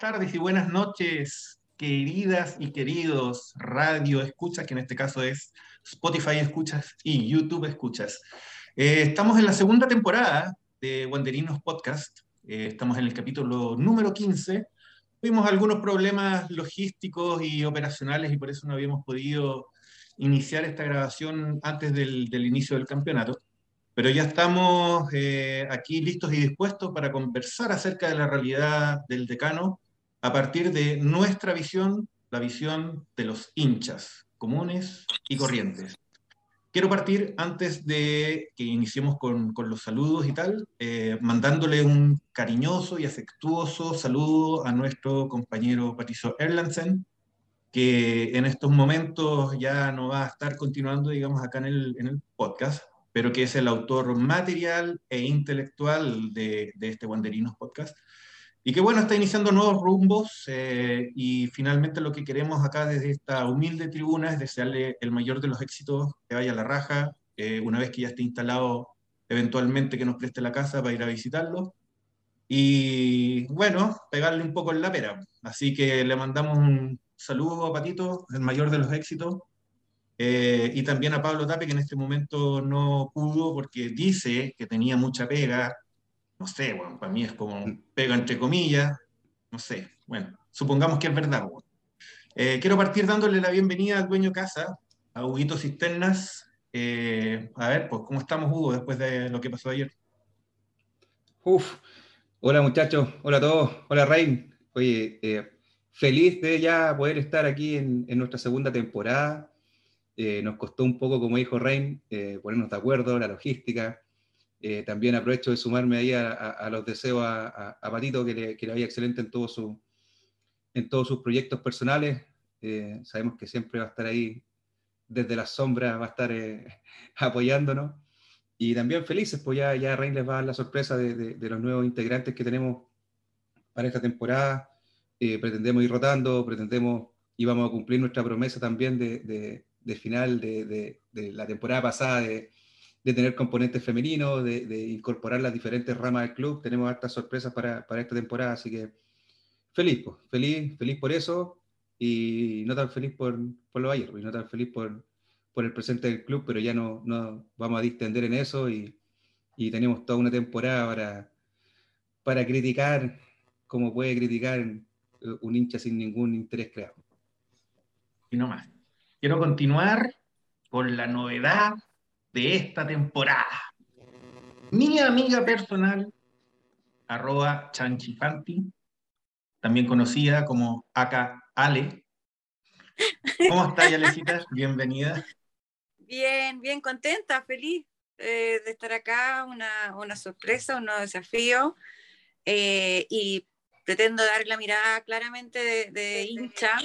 tardes y buenas noches, queridas y queridos radio escuchas, que en este caso es Spotify escuchas y YouTube escuchas. Eh, estamos en la segunda temporada de Wanderinos Podcast. Eh, estamos en el capítulo número 15. Tuvimos algunos problemas logísticos y operacionales y por eso no habíamos podido iniciar esta grabación antes del, del inicio del campeonato. Pero ya estamos eh, aquí listos y dispuestos para conversar acerca de la realidad del decano a partir de nuestra visión, la visión de los hinchas comunes y corrientes. Quiero partir antes de que iniciemos con, los saludos y tal, eh, mandándole un cariñoso y afectuoso saludo a nuestro compañero Patricio Erlandsen, que en estos momentos ya no va a estar continuando, digamos, acá en el, en el podcast, pero que es el autor material e intelectual de, de este Wanderinos Podcast. Y que bueno, está iniciando nuevos rumbos eh, y finalmente lo que queremos acá desde esta humilde tribuna es desearle el mayor de los éxitos, que vaya a la raja, eh, una vez que ya esté instalado eventualmente que nos preste la casa para ir a visitarlo. Y bueno, pegarle un poco en la pera. Así que le mandamos un saludo a Patito, el mayor de los éxitos, eh, y también a Pablo Tape, que en este momento no pudo porque dice que tenía mucha pega. No sé, bueno, para mí es como pega entre comillas. No sé, bueno, supongamos que es verdad. Bueno. Eh, quiero partir dándole la bienvenida al dueño casa, a Huguito Cisternas. Eh, a ver, pues, ¿cómo estamos, Hugo, después de lo que pasó ayer? Uf, hola muchachos, hola a todos, hola Rain. Oye, eh, feliz de ya poder estar aquí en, en nuestra segunda temporada nos costó un poco, como dijo Rein, eh, ponernos de acuerdo, la logística. Eh, también aprovecho de sumarme ahí a, a, a los deseos a, a Patito, que le, que le, vaya excelente en, todo su, en todos sus proyectos personales. Eh, sabemos que siempre va a estar ahí desde las sombras, va a estar apoyándonos. Y también felices, pues ya, ya Rein les va a dar la sorpresa de, de, los nuevos integrantes que tenemos para esta temporada. pretendemos ir rotando, pretendemos y vamos a cumplir nuestra promesa también de, de final de, la temporada pasada de tener componentes femeninos, de, incorporar las diferentes ramas del club. Tenemos hartas sorpresas para, para esta temporada, así que feliz, pues, feliz, feliz por eso y no tan feliz por, por lo ayer, y no tan feliz por, por el presente del club, pero ya no, no vamos a distender en eso y, y tenemos toda una temporada para, para criticar como puede criticar un hincha sin ningún interés creado. Y no más. Quiero continuar con la novedad de esta temporada. Mi amiga personal, arroba chanchifanti, también conocida como Aka Ale. ¿Cómo estás, Alecita? Bienvenida. Bien, bien contenta, feliz eh, de estar acá, una, una, sorpresa, un nuevo desafío. Eh, y pretendo dar la mirada claramente de, de hincha.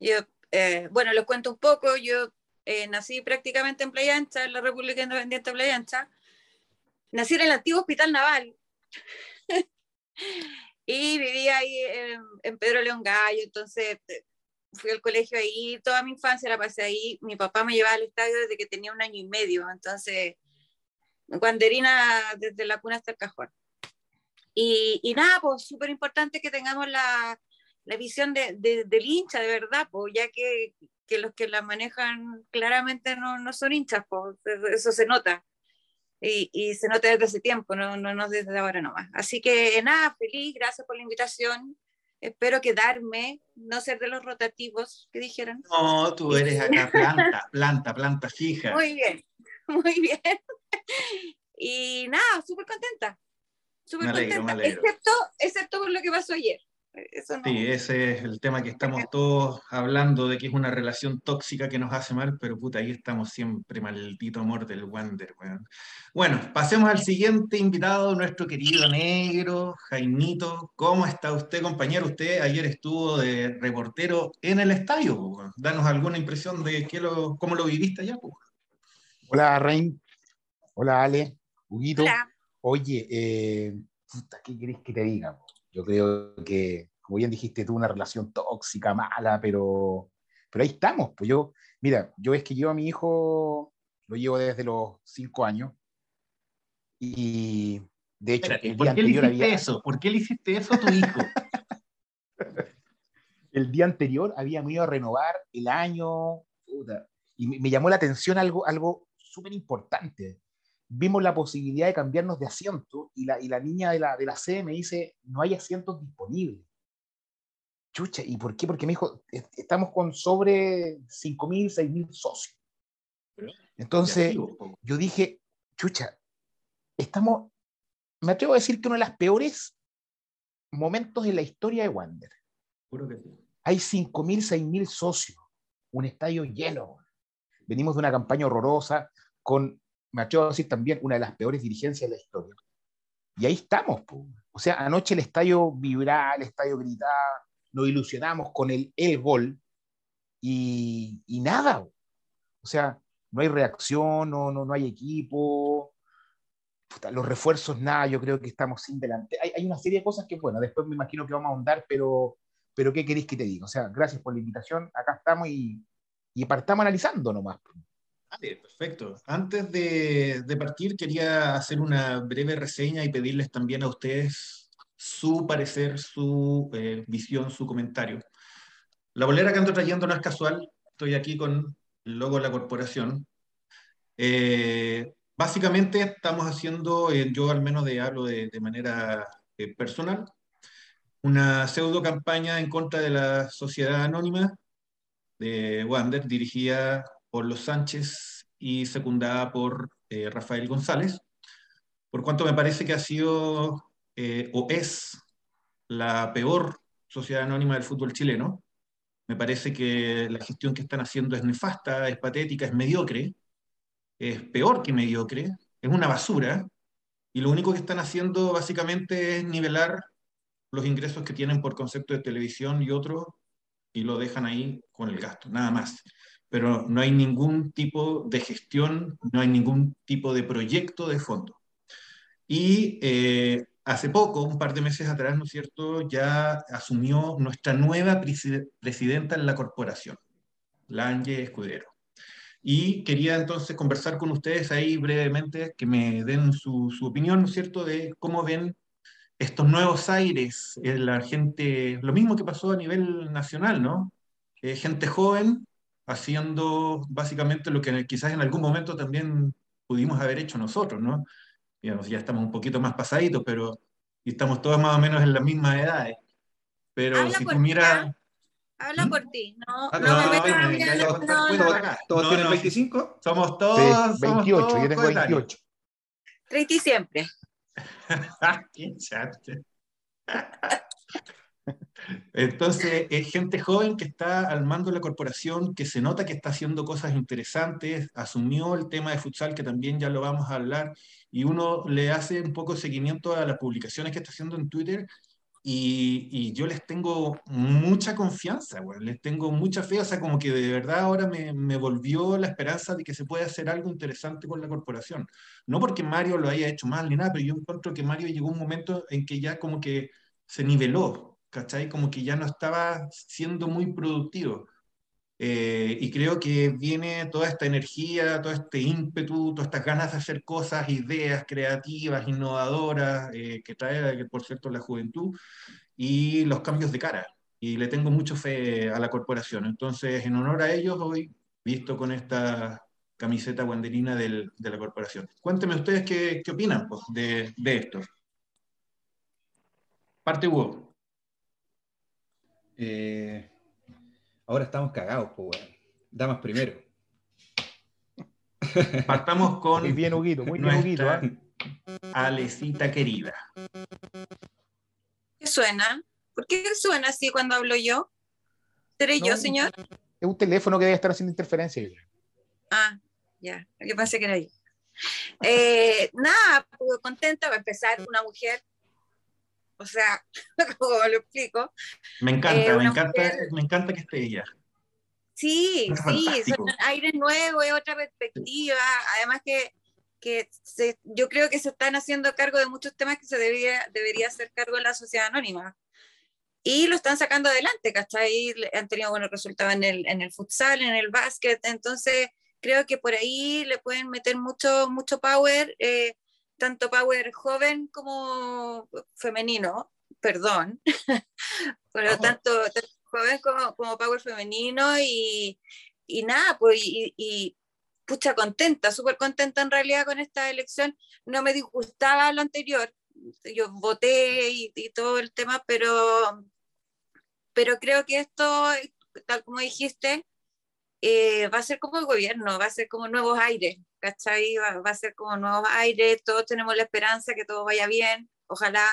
Yo eh, bueno, les cuento un poco, yo eh, nací prácticamente en Playa Ancha, en la República Independiente de Playa Ancha. Nací en el antiguo Hospital Naval y vivía ahí en, en, Pedro León Gallo, entonces eh, fui al colegio ahí, toda mi infancia la pasé ahí. Mi papá me llevaba al estadio desde que tenía un año y medio, entonces guanderina desde la cuna hasta el cajón. Y, y nada, pues súper importante que tengamos la, la visión de, de, del hincha, de verdad, pues, ya que, que, los que la manejan claramente no, no son hinchas, pues, eso se nota. Y, y, se nota desde hace tiempo, no, no, no desde ahora nomás. Así que nada, feliz, gracias por la invitación. Espero quedarme, no ser de los rotativos que dijeron. No, tú eres acá planta, planta, planta fija. Muy bien, muy bien. Y nada, súper contenta. Súper contenta, excepto, excepto por lo que pasó ayer. Eso no. Sí, ese es el tema que estamos todos hablando de que es una relación tóxica que nos hace mal, pero puta, ahí estamos siempre, maldito amor del Wander, weón. Bueno, pasemos al siguiente invitado, nuestro querido negro, Jaimito. ¿Cómo está usted, compañero? Usted ayer estuvo de reportero en el estadio, weón. Danos alguna impresión de qué lo, cómo lo viviste allá, weón. Hola, Rein. Hola, Ale. Huguito. Hola. Oye, eh, puta, ¿qué querés que te diga? Yo creo que, como bien dijiste tú, una relación tóxica, mala, pero, pero ahí estamos. Pues yo, mira, yo es que yo a mi hijo lo llevo desde los cinco años y de hecho, Espérate, ¿por qué le hiciste había... eso? ¿Por qué le hiciste eso a tu hijo? El día anterior habíamos ido a renovar el año, y me, llamó la atención algo, algo súper importante. Vimos la posibilidad de cambiarnos de asiento y la, y la niña de la, de la sede me dice, no hay asientos disponibles. Chucha, ¿y por qué? Porque me dijo, estamos con sobre 5.000, 6.000 socios. Entonces, yo dije, chucha, estamos, me atrevo a decir que uno de los peores momentos en la historia de Wander. Hay 5.000, 6.000 socios, un estadio lleno. Venimos de una campaña horrorosa con, me atrevo a decir también, una de las peores dirigencias de la historia. Y ahí estamos. O sea, anoche el estadio vibraba, el estadio gritaba, nos ilusionamos con el, el gol y, y nada. O sea, no hay reacción, no, no, no hay equipo, los refuerzos, nada, yo creo que estamos sin delante. Hay, hay, una serie de cosas que, bueno, después me imagino que vamos a ahondar, pero, pero ¿qué queréis que te diga? O sea, gracias por la invitación, acá estamos y, y partamos analizando nomás. Vale, perfecto. Antes de, partir, quería hacer una breve reseña y pedirles también a ustedes su parecer, su eh, visión, su comentario. La bolera que ando trayendo no es casual, estoy aquí con el logo de la corporación. Eh, básicamente estamos haciendo, eh, yo al menos de, hablo de, manera personal, una pseudo campaña en contra de la sociedad anónima de Wander, dirigida por los Sánchez y secundada por eh, Rafael González, por cuanto me parece que ha sido o es la peor sociedad anónima del fútbol chileno, me parece que la gestión que están haciendo es nefasta, es patética, es mediocre, es peor que mediocre, es una basura, y lo único que están haciendo básicamente es nivelar los ingresos que tienen por concepto de televisión y otros, y lo dejan ahí con el gasto, nada más. Pero no hay ningún tipo de gestión, no hay ningún tipo de proyecto de fondo. Y eh, hace poco, un par de meses atrás, ¿no es cierto?, ya asumió nuestra nueva presidenta en la corporación, Lange Escudero. Y quería entonces conversar con ustedes ahí brevemente, que me den su, opinión, ¿no es cierto?, de cómo ven estos nuevos aires, eh, la gente, lo mismo que pasó a nivel nacional, ¿no? Eh, gente joven haciendo básicamente lo que quizás en algún momento también pudimos haber hecho nosotros, ¿no? digamos, ya estamos un poquito más pasaditos, pero y estamos todos más o menos en las mismas edades. Pero Habla si tú miras... ¿ah? Habla ¿Mm? por ti, no, Ah, no, no, me no, metas no, a no, no. ¿Todos No, tienen no, 25? Somos todos... Sí, somos 28, todos yo tengo coetáneos. 28. 30 y siempre. Qué chate. Entonces, es gente joven que está al mando de la corporación, que se nota que está haciendo cosas interesantes, asumió el tema de futsal, que también ya lo vamos a hablar, y uno le hace un poco seguimiento a las publicaciones que está haciendo en Twitter, y, yo les tengo mucha confianza, güey, les tengo mucha fe, o sea, como que de verdad ahora me, volvió la esperanza de que se puede hacer algo interesante con la corporación. No porque Mario lo haya hecho mal ni nada, pero yo encuentro que Mario llegó un momento en que ya como que se niveló, ¿cachai? Como que ya no estaba siendo muy productivo. Eh, y creo que viene toda esta energía, todo este ímpetu, todas estas ganas de hacer cosas, ideas creativas, innovadoras, eh, que trae, por cierto, la juventud, y los cambios de cara. Y le tengo mucho fe a la corporación. Entonces, en honor a ellos, hoy visto con esta camiseta guanderina del, de la corporación. Cuéntenme ustedes qué, qué opinan pues, de, de esto. Parte Hugo. Eh, ahora estamos cagados, pues, weón. Damas primero. Partamos con Muy bien, Huguito, muy bien, Huguito. ¿ah? Alecita querida. ¿Qué suena? ¿Por qué suena así cuando hablo yo? ¿Seré yo, No, señor? Es un teléfono que debe estar haciendo interferencia. yo. Ah, ya, lo que pasa que era yo. Eh, nada, pues, contenta va a empezar una mujer, o sea, como lo explico. Me encanta, Eh, me encanta, mujer- me encanta que esté ella. Sí, Es sí, son aires nuevos, es otra perspectiva. Además que, que se- yo creo que se están haciendo cargo de muchos temas que se debería, debería hacer cargo de la sociedad anónima. Y lo están sacando adelante, ¿cachai? Han tenido buenos resultados en el, en el futsal, en el básquet. Entonces, creo que por ahí le pueden meter mucho, mucho power, eh, tanto power joven como femenino, perdón. Pero tanto, tanto joven como, como Power Femenino y, y nada, pues, y, y pucha, contenta, súper contenta en realidad con esta elección. No me disgustaba lo anterior, yo voté y, y todo el tema, pero, pero creo que esto, tal como dijiste, eh, va a ser como el gobierno, va a ser como nuevos aires, ¿cachai? Va, va, a ser como nuevos aires, todos tenemos la esperanza que todo vaya bien, ojalá.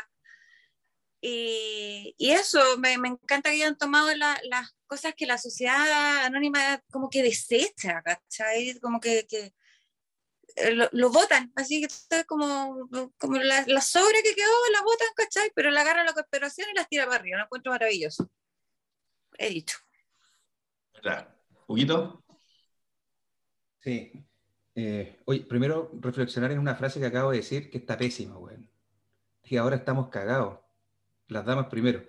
Y, y eso, me, me, encanta que hayan tomado la, las cosas que la sociedad anónima como que desecha, ¿cachai? Como que, que eh, lo, lo, votan, así que está como, como la, la, sobra que quedó, la votan, ¿cachai? Pero la agarra la cooperación y las tira para arriba, lo encuentro maravilloso. He dicho. Claro. ¿Huguito? Sí. Eh, oye, primero reflexionar en una frase que acabo de decir que está pésima, güey. Dije, ahora estamos cagados. Las damas primero.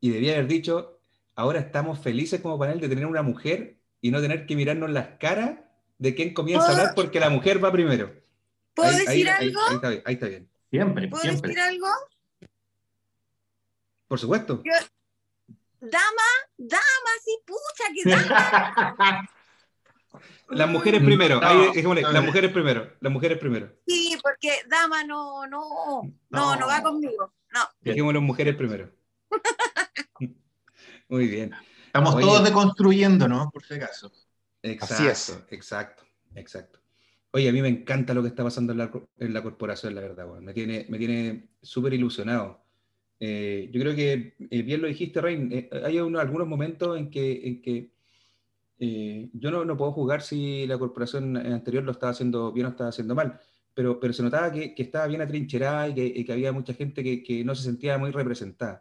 Y debía haber dicho, ahora estamos felices como panel de tener una mujer y no tener que mirarnos las caras de quién comienza a hablar porque la mujer va primero. ¿Puedo ahí, decir ahí, algo? Ahí, está bien, ahí, está bien, Siempre, ¿Puedo siempre. decir algo? Por supuesto. Yo, dama, dama, sí, pucha, que dama. Las mujeres primero, No, ahí, dejémosle, no. las mujeres primero, las mujeres primero. Sí, porque dama no, no, no, no, va conmigo. No. Dejémoslo mujeres primero. Muy bien. Estamos Oye. todos deconstruyendo, ¿no? Por si acaso. Exacto, Así es. exacto, exacto. Oye, a mí me encanta lo que está pasando en la, en la corporación, la verdad, weón. Me tiene, me tiene súper ilusionado. Eh, yo creo que eh, bien lo dijiste, Rein. eh, hay uno- algunos momentos en que, en que eh, yo no, no puedo jugar si la corporación anterior lo estaba haciendo bien o estaba haciendo mal, pero, pero se notaba que, que estaba bien atrincherada y que, y que había mucha gente que, que no se sentía muy representada.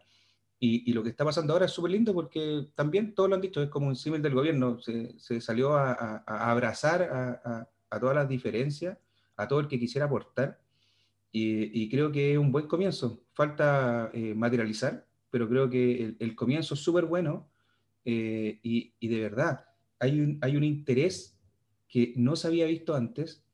Y, y lo que está pasando ahora es súper lindo porque también todos lo han dicho, es como un símil del gobierno, se, se salió a, a- a abrazar a- a todas las diferencias, a todo el que quisiera aportar, y, y creo que es un buen comienzo. Falta eh, materializar, pero creo que el, el comienzo es súper bueno eh, y, y de verdad hay un, hay un interés que no se había visto antes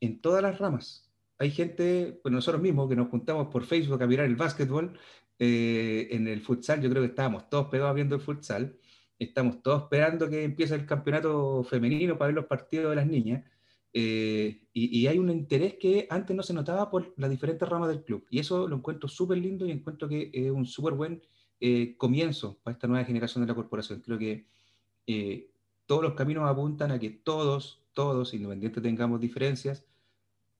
en todas las ramas. Hay gente, pues nosotros mismos que nos juntamos por Facebook a mirar el básquetbol, eh, en el futsal, yo creo que estábamos todos pegados viendo el futsal, estamos todos esperando que empiece el campeonato femenino para ver los partidos de las niñas, eh, y, hay un interés que antes no se notaba por las diferentes ramas del club, y eso lo encuentro súper lindo y encuentro que es un súper buen eh, comienzo para esta nueva generación de la corporación. Creo que todos los caminos apuntan a que todos, todos, independiente tengamos diferencias,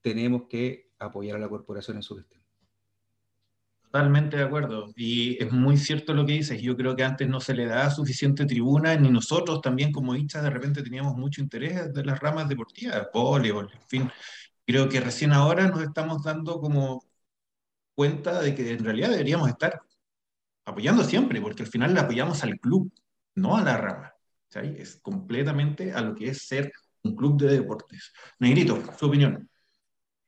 tenemos que apoyar a la corporación en su gestión. Totalmente de acuerdo. Y es muy cierto lo que dices. Yo creo que antes no se le daba suficiente tribuna, ni nosotros también como hinchas de repente teníamos mucho interés de las ramas deportivas, voleibol, en fin. Creo que recién ahora nos estamos dando como cuenta de que en realidad deberíamos estar apoyando siempre, porque al final le apoyamos al club, no a la rama. Es completamente a lo que es ser un club de deportes. Negrito, su opinión.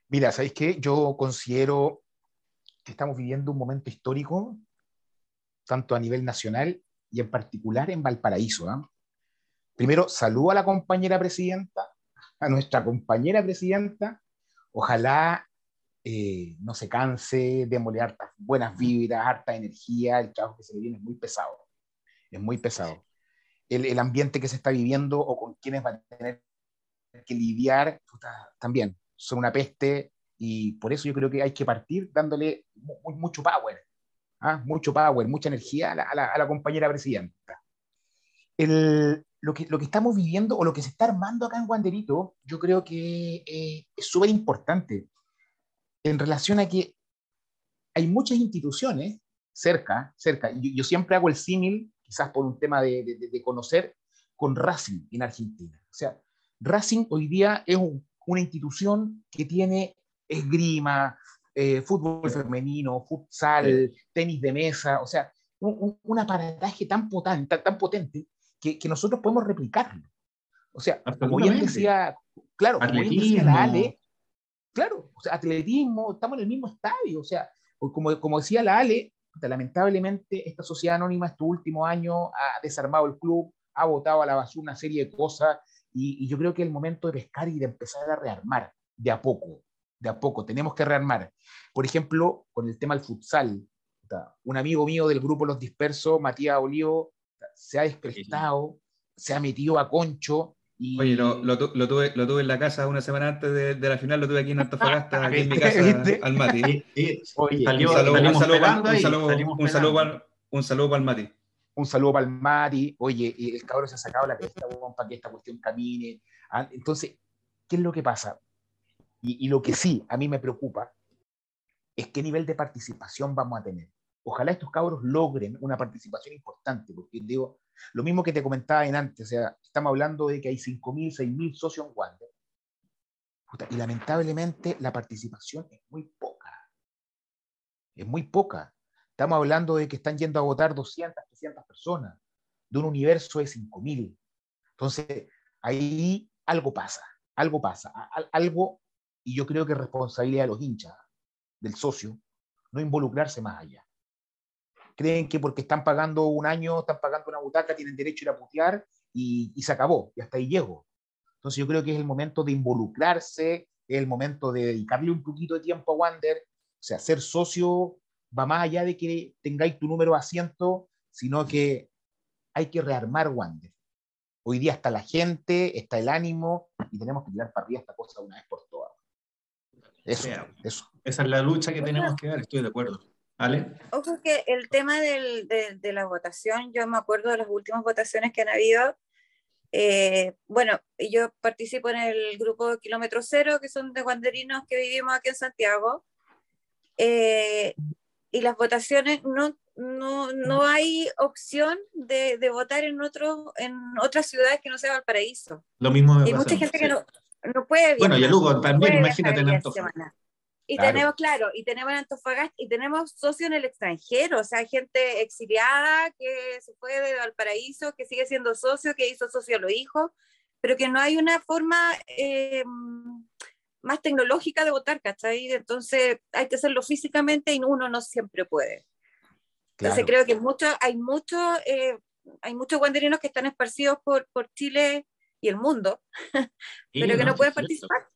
Mira, ¿sabéis qué? Yo considero que estamos viviendo un momento histórico, tanto a nivel nacional y en particular en Valparaíso. ¿eh? Primero, saludo a la compañera presidenta, a nuestra compañera presidenta. Ojalá eh, no se canse, démosle hartas buenas vibras, harta energía. El trabajo que se le viene es muy pesado. Es muy pesado. El, el ambiente que se está viviendo o con quienes va a tener que lidiar, también son una peste y por eso yo creo que hay que partir dándole muy, mucho power, ¿ah? mucho power, mucha energía a la, a la, a la compañera presidenta. El, lo, que, lo que estamos viviendo o lo que se está armando acá en Guanderito, yo creo que eh, es súper importante en relación a que hay muchas instituciones cerca, cerca. Yo, yo siempre hago el símil, quizás por un tema de, de, de, conocer, con Racing en Argentina. O sea, Racing hoy día es un, una institución que tiene esgrima, eh, fútbol femenino, futsal, sí. tenis de mesa, o sea, un, un, un aparataje tan potente, tan, tan potente que, que, nosotros podemos replicarlo. O sea, como bien decía, claro, como bien decía la Ale, claro, o sea, atletismo, estamos en el mismo estadio, o sea, como, como decía la Ale, lamentablemente esta sociedad anónima estos últimos años ha desarmado el club, ha botado a la basura una serie de cosas, y, y, yo creo que es el momento de pescar y de empezar a rearmar de a poco, de a poco, tenemos que rearmar. Por ejemplo, con el tema del futsal, un amigo mío del grupo Los Dispersos, Matías Olivo, se ha desprestado, se ha metido a concho. Y... Oye, lo, lo, tuve, lo tuve en la casa una semana antes de, de la final, lo tuve aquí en Antofagasta, aquí en mi casa, al Mati. Oye, salió, un saludo, un saludo, un saludo, un saludo, para, un saludo para el Mati un saludo para el Mati, oye, el cabrón se ha sacado la cresta para que esta cuestión camine. Ah, entonces, ¿qué es lo que pasa? Y, y, lo que sí a mí me preocupa es qué nivel de participación vamos a tener. Ojalá estos cabros logren una participación importante, porque digo, lo mismo que te comentaba en antes, o sea, estamos hablando de que hay 5.000, 6.000 socios en Wander, y lamentablemente la participación es muy poca. Es muy poca. Estamos hablando de que están yendo a votar 200, 300 personas de un universo de 5.000. Entonces, ahí algo pasa, algo pasa, algo, y yo creo que es responsabilidad de los hinchas, del socio, no involucrarse más allá. Creen que porque están pagando un año, están pagando una butaca, tienen derecho a ir a putear y, y se acabó, y hasta ahí llego. Entonces yo creo que es el momento de involucrarse, es el momento de dedicarle un poquito de tiempo a Wander, o sea, ser socio va más allá de que tengáis tu número de asiento, sino que hay que rearmar Wander. Hoy día está la gente, está el ánimo y tenemos que tirar para arriba esta cosa una vez por todas. Eso, eso. Esa es la lucha que tenemos que dar, estoy de acuerdo. ¿Ale? Ojo que el tema del, de, de, la votación, yo me acuerdo de las últimas votaciones que han habido. Eh, bueno, yo participo en el grupo Kilómetro Cero, que son de guanderinos que vivimos aquí en Santiago. Eh, y las votaciones no, no, no hay opción de, de, votar en, otro, en otras ciudades que no sea Valparaíso. Lo mismo Hay mucha gente que no, no puede Bueno, y el Lugo también, imagínate en Antofagasta. Y claro. tenemos, claro, y tenemos en Antofagasta, y tenemos socios en el extranjero, o sea, gente exiliada que se fue de Valparaíso, que sigue siendo socio, que hizo socio a los hijos, pero que no hay una forma eh, más tecnológica de votar, ¿cachai? Entonces hay que hacerlo físicamente y uno no siempre puede. Claro. Entonces creo que mucho, hay muchos eh, hay muchos guanderinos que están esparcidos por, por Chile y el mundo, pero que no, no pueden participar.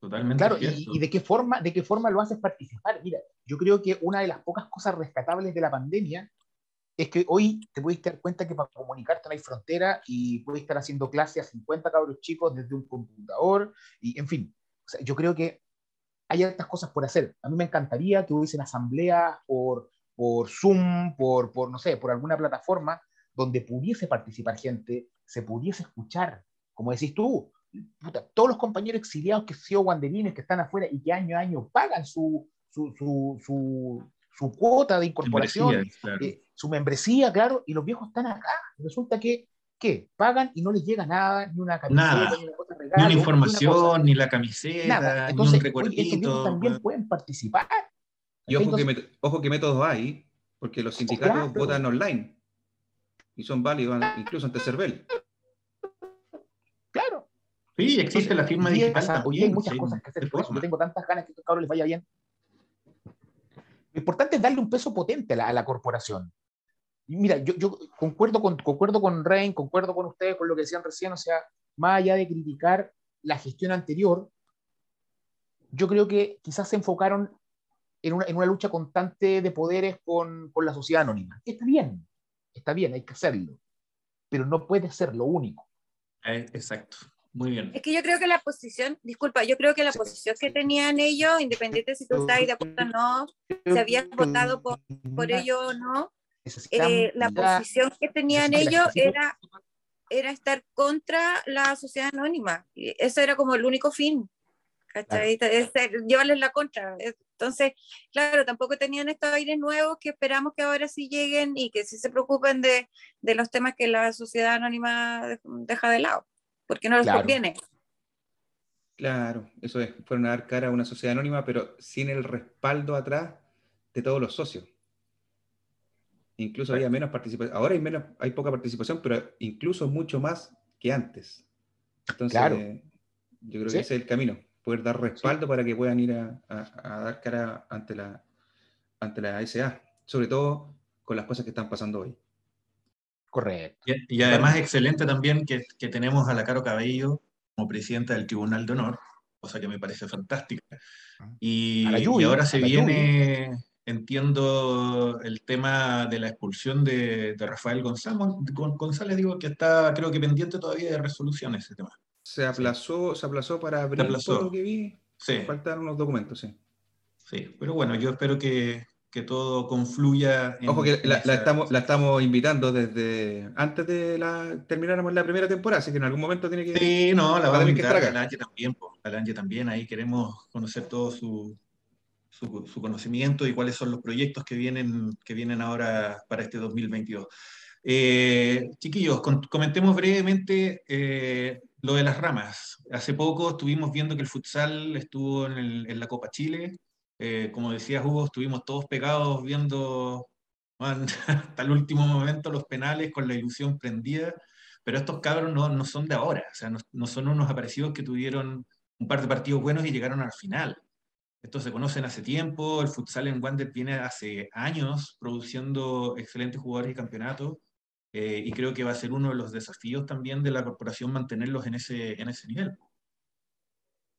Totalmente. Claro, y, y, de qué forma, de qué forma lo haces participar. Mira, yo creo que una de las pocas cosas rescatables de la pandemia es que hoy te puedes dar cuenta que para comunicarte no hay frontera y puedes estar haciendo clases a 50 cabros chicos desde un computador y en fin, o sea, yo creo que hay otras cosas por hacer. A mí me encantaría que hubiesen asambleas por, por Zoom, por, por, no sé, por alguna plataforma donde pudiese participar gente, se pudiese escuchar, como decís tú, puta, todos los compañeros exiliados que sido guanderines, que están afuera y que año a año pagan su, su, su, su, su cuota de incorporación, membresía, claro. eh, su membresía, claro, y los viejos están acá. Resulta que ¿qué? Pagan y no les llega nada, ni una camiseta, nada. ni una cosa regalo, ni una información, ni, ni la camiseta, nada. Entonces, ni un recuerdito. también pueden participar. Y ojo, Entonces, que, ojo que métodos hay, porque los sindicatos claro. votan online y son válidos incluso ante CERVEL. Sí, existe la firma digital. Oye, hay muchas sí, cosas que hacer. Por eso yo tengo tantas ganas que a estos cabros les vaya bien. Lo importante es darle un peso potente a la, a la corporación mira, yo, yo concuerdo, con, concuerdo con Rein, concuerdo con ustedes con lo que decían recién, o sea, más allá de criticar la gestión anterior, yo creo que quizás se enfocaron en una, en una lucha constante de poderes con, con, la sociedad anónima. Está bien, está bien, hay que hacerlo, pero no puede ser lo único. Eh, exacto. Muy bien. Es que yo creo que la posición, disculpa, yo creo que la posición que tenían ellos, independiente si tú estás de acuerdo o no, se había votado por, por ello o no, eh, la posición que tenían ellos era, era estar contra la sociedad anónima. Y eso era como el único fin. ¿cachai? Claro. Llevarles la contra. Entonces, claro, tampoco tenían estos aires nuevos que esperamos que ahora sí lleguen y que sí se preocupen de, de los temas que la sociedad anónima deja de lado, porque no les claro. conviene. Claro, eso es, fueron a dar cara a una sociedad anónima, pero sin el respaldo atrás de todos los socios. Incluso había menos participación. Ahora hay, menos, hay poca participación, pero incluso mucho más que antes. Entonces, claro. yo creo que ese es el camino, poder dar respaldo ¿Sí? para que puedan ir a, a, a, dar cara ante la, ante la SA, sobre todo con las cosas que están pasando hoy. Correcto. Y, y además excelente también que, que, tenemos a la Caro Cabello como presidenta del Tribunal de Honor, cosa que me parece fantástica. Ah. Y, y ahora se viene entiendo el tema de la expulsión de, Rafael González, González, digo que está, creo que pendiente todavía de resolución ese tema. Se aplazó, se aplazó para abrir todo lo que vi. Sí. Faltaron los documentos, sí. Sí, pero bueno, yo espero que, que todo confluya. Ojo que la, estamos, la estamos invitando desde antes de la termináramos la primera temporada, así que en algún momento tiene que. Sí, no, la vamos a invitar a la también, a la también, ahí queremos conocer todo su, su, conocimiento y cuáles son los proyectos que vienen, que vienen ahora para este 2022. Eh, chiquillos, comentemos brevemente eh, lo de las ramas. Hace poco estuvimos viendo que el futsal estuvo en, en la Copa Chile. Eh, como decía Hugo, estuvimos todos pegados viendo hasta el último momento los penales con la ilusión prendida. Pero estos cabros no, no son de ahora, o sea, no, no son unos aparecidos que tuvieron un par de partidos buenos y llegaron al final. Estos se conocen hace tiempo, el futsal en Wander viene hace años produciendo excelentes jugadores y campeonatos, eh, y creo que va a ser uno de los desafíos también de la corporación mantenerlos en ese, en ese nivel.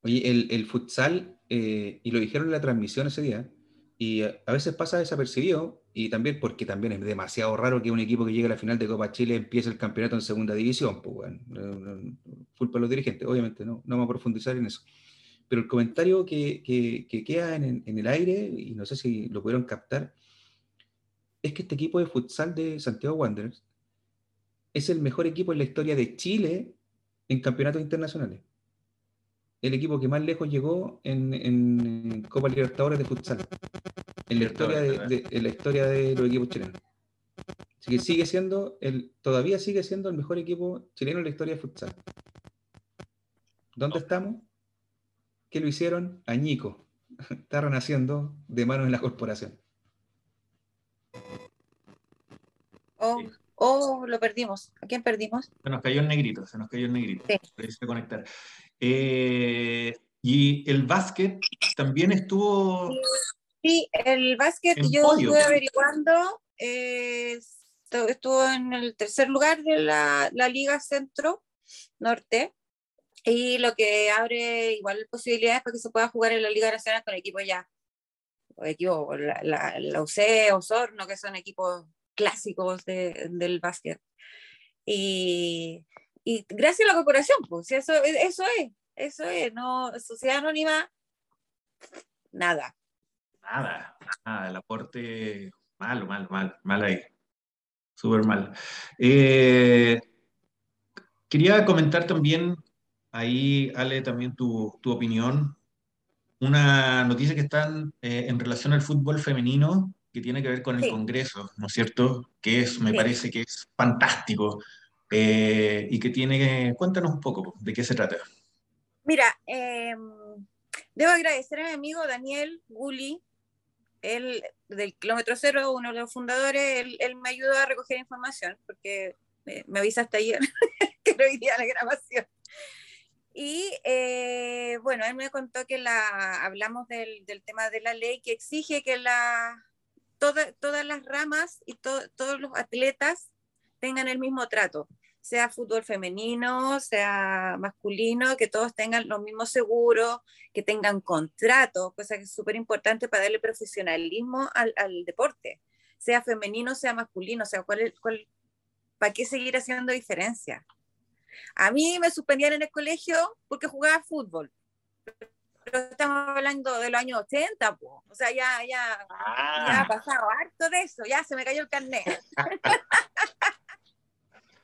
Oye, el, futsal, eh, y lo dijeron en la transmisión ese día, y a, veces pasa desapercibido, y también porque también es demasiado raro que un equipo que llegue a la final de Copa Chile empiece el campeonato en segunda división, pues bueno, culpa de los dirigentes, obviamente, no, no vamos a profundizar en eso. Pero el comentario que, que, queda en, en, el aire, y no sé si lo pudieron captar, es que este equipo de futsal de Santiago Wanderers es el mejor equipo en la historia de Chile en campeonatos internacionales. El equipo que más lejos llegó en, en Copa Libertadores de futsal, en la, historia de, en la historia de los equipos chilenos. Así que sigue siendo, el, todavía sigue siendo el mejor equipo chileno en la historia de futsal. ¿Dónde estamos? que lo hicieron añico. Está renaciendo de manos en la corporación. Oh, oh, lo perdimos. ¿A quién perdimos? Se nos cayó el negrito, se nos cayó el negrito. Sí. conectar. Eh, y el básquet también estuvo. Sí, el básquet yo estuve averiguando. Eh, estuvo en el tercer lugar de la, la Liga Centro Norte. Y lo que abre igual posibilidades para que se pueda jugar en la Liga Nacional con equipos ya, o equipos, la, la, la UC, Osorno, que son equipos clásicos de, del básquet. Y, y, gracias a la corporación, pues eso, eso es, eso es, no, sociedad anónima, nada. Nada, nada, el aporte malo, mal, mal, mal ahí. Súper mal. Eh, quería comentar también Ahí, Ale, también tu, tu opinión. Una noticia que está eh, en relación al fútbol femenino, que tiene que ver con el Congreso, ¿no es cierto? Que es, me parece que es fantástico. Eh, y que tiene, cuéntanos un poco de qué se trata. Mira, em, debo agradecer a mi amigo Daniel Gulli, él del kilómetro cero, uno de los fundadores, él, me ayudó a recoger información, porque me, me avisa hasta ayer que no iría la grabación. Y eh, bueno, él me contó que la, hablamos del, tema de la ley que exige que la, todas las ramas y todos los atletas tengan el mismo trato, sea fútbol femenino, sea masculino, que todos tengan los mismos seguros, que tengan contrato, cosa que es súper importante para darle profesionalismo al, al, deporte, sea femenino, sea masculino, o sea, ¿cuál, cuál, ¿para qué seguir haciendo diferencia? A mí me suspendían en el colegio porque jugaba fútbol. Pero estamos hablando de los años 80, po. o sea, ya, ya, ya ha ah. pasado harto de eso, ya se me cayó el carnet.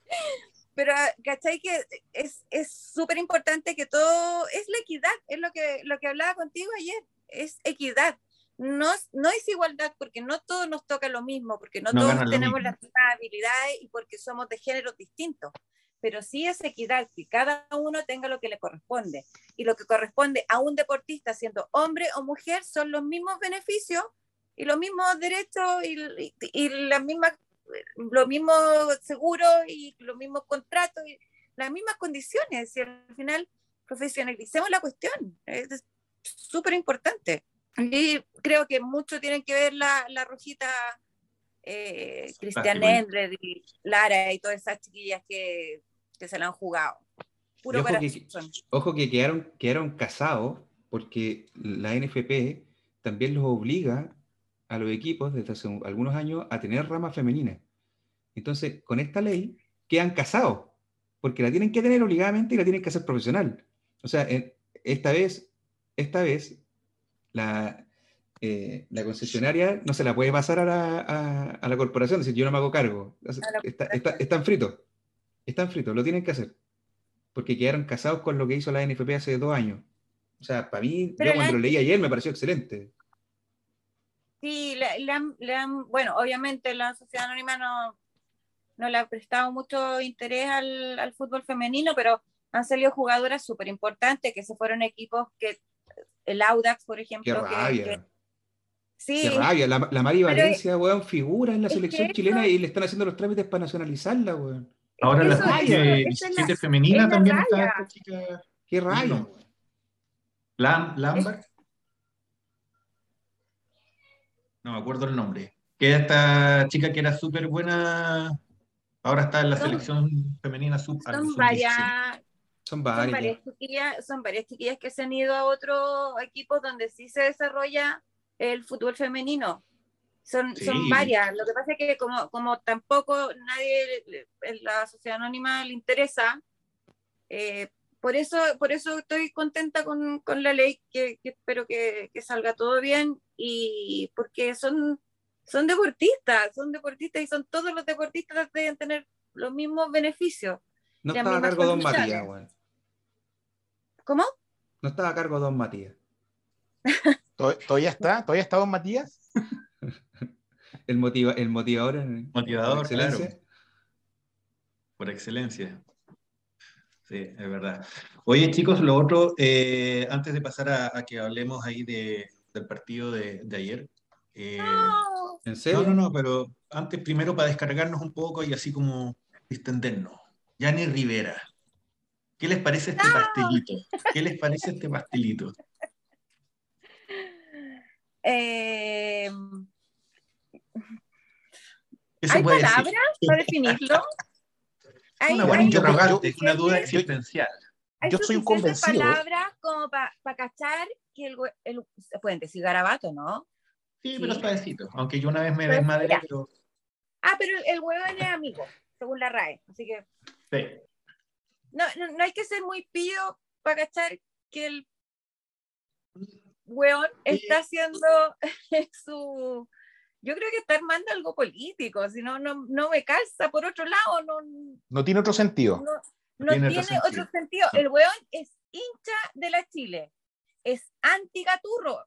Pero, ¿cachai? Que es súper importante que todo, es la equidad, es lo que, lo que hablaba contigo ayer, es equidad. No, no es igualdad porque no todos nos toca lo mismo, porque no, todos tenemos las mismas habilidades y porque somos de géneros distintos pero sí es equidad, que cada uno tenga lo que le corresponde. Y lo que corresponde a un deportista, siendo hombre o mujer, son los mismos beneficios y los mismos derechos y, y, las mismas, los mismos seguros y los mismos contratos y las mismas condiciones. Y al final profesionalicemos la cuestión. Es súper importante. Y creo que mucho tienen que ver la, la rojita eh, Cristian Endre, Lara y todas esas chiquillas que, que se la han jugado. Puro ojo, que, ojo, que, quedaron, quedaron casados porque la NFP también los obliga a los equipos desde hace algunos años a tener ramas femeninas. Entonces, con esta ley quedan casados, porque la tienen que tener obligadamente y la tienen que hacer profesional. O sea, esta vez, esta vez la, eh, la concesionaria no se la puede pasar a la, a, la corporación, decir, yo no me hago cargo. Está, está, están fritos, están fritos, lo tienen que hacer, porque quedaron casados con lo que hizo la NFP hace dos años. O sea, para mí, yo cuando lo leí ayer me pareció excelente. Sí, bueno, obviamente la sociedad anónima no, no le ha prestado mucho interés al, al fútbol femenino, pero han salido jugadoras súper importantes que se fueron equipos que el Audax, por ejemplo, que, Sí. Qué rabia, la, la Mari Valencia, weón, figura en la selección chilena y le están haciendo los trámites para nacionalizarla, weón. Ahora la selección femenina también está esta chica. Qué rabia. Lam, Lambert. No me acuerdo el nombre. Que esta chica que era súper buena, ahora está en la selección femenina sub. Son varias, son varias. Son varias, chiquillas, son varias chiquillas que se han ido a otros equipos donde sí se desarrolla el fútbol femenino. Son, son varias. Lo que pasa es que como, como tampoco nadie en la sociedad anónima le interesa, eh, por, eso, por eso estoy contenta con, con la ley, que, espero que, que, salga todo bien y porque son, son deportistas, son deportistas y son todos los deportistas deben tener los mismos beneficios. No estaba a cargo Don Matías, ¿Cómo? No estaba a cargo Don Matías. ¿Todavía está? ¿Todavía está Don Matías? el, motiva, el motivador. motivador, por excelencia. Claro. Por excelencia. Sí, es verdad. Oye, chicos, lo otro, eh, antes de pasar a, que hablemos ahí de, del partido de, de ayer. Eh, ¿En serio? No, no, no, pero antes, primero para descargarnos un poco y así como distendernos. Yani Rivera, ¿qué les parece este pastelito? ¿Qué les parece este pastelito? Eh, ¿Hay palabras para definirlo? Es una buena interrogante, es una duda existencial. Yo soy un convencido. palabras como para cachar que el, el, pueden decir garabato, ¿no? Sí, pero suavecito. Aunque yo una vez me desmadré, pero. Ah, pero el huevón es amigo, según la RAE. Así que. Sí. No, no, no hay que ser muy pillo para cachar que el weón está haciendo su... Yo creo que está armando algo político, si no, no, no me calza por otro lado. No, no tiene otro sentido. No, tiene, otro, sentido. El weón es hincha de la Chile, es anti-gaturro.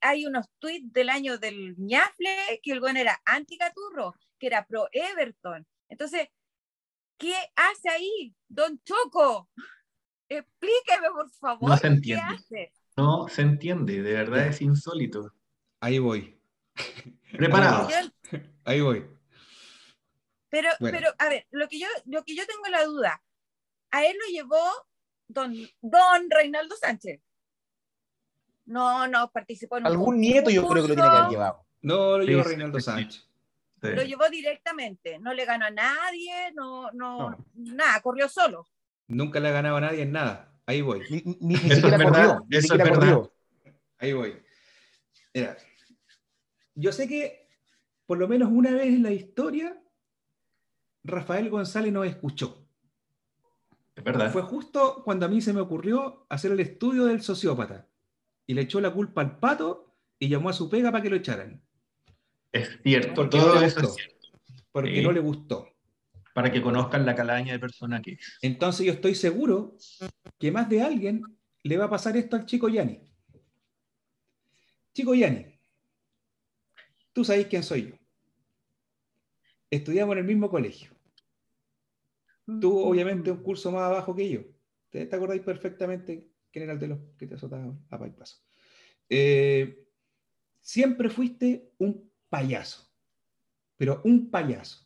hay unos tweets del año del ñafle que el weón era anti-gaturro, que era pro Everton. Entonces, ¿qué hace ahí, don Choco? Explíqueme, por favor. No se entiende. ¿qué hace? No se entiende, de verdad es insólito. Ahí voy. Preparado. Ahí voy. Pero, pero, a ver, lo que, yo, lo que yo tengo la duda, a él lo llevó don, don Reinaldo Sánchez. No, no, participó en Algún nieto yo creo que lo tiene que haber llevado. No, lo llevó Reinaldo Sánchez. Lo llevó directamente, no le ganó a nadie, no, no, nada, corrió solo. Nunca le ha ganado a nadie en nada. Ahí voy. Ni, siquiera corrió. Ni siquiera corrió. Ahí voy. Mira, yo sé que por lo menos una vez en la historia, Rafael González nos escuchó. Es verdad. Fue justo cuando a mí se me ocurrió hacer el estudio del sociópata. Y le echó la culpa al pato y llamó a su pega para que lo echaran. Es cierto, todo eso es cierto. Porque no le gustó para que conozcan la calaña de persona que es. Entonces yo estoy seguro que más de alguien le va a pasar esto al chico Yanni. Chico Yanni, tú sabes quién soy yo. Estudiamos en el mismo colegio. Tú, obviamente, un curso más abajo que yo. ¿Te, te acordáis perfectamente quién era el de los que te azotaba a paso? Eh, siempre fuiste un payaso, pero un payaso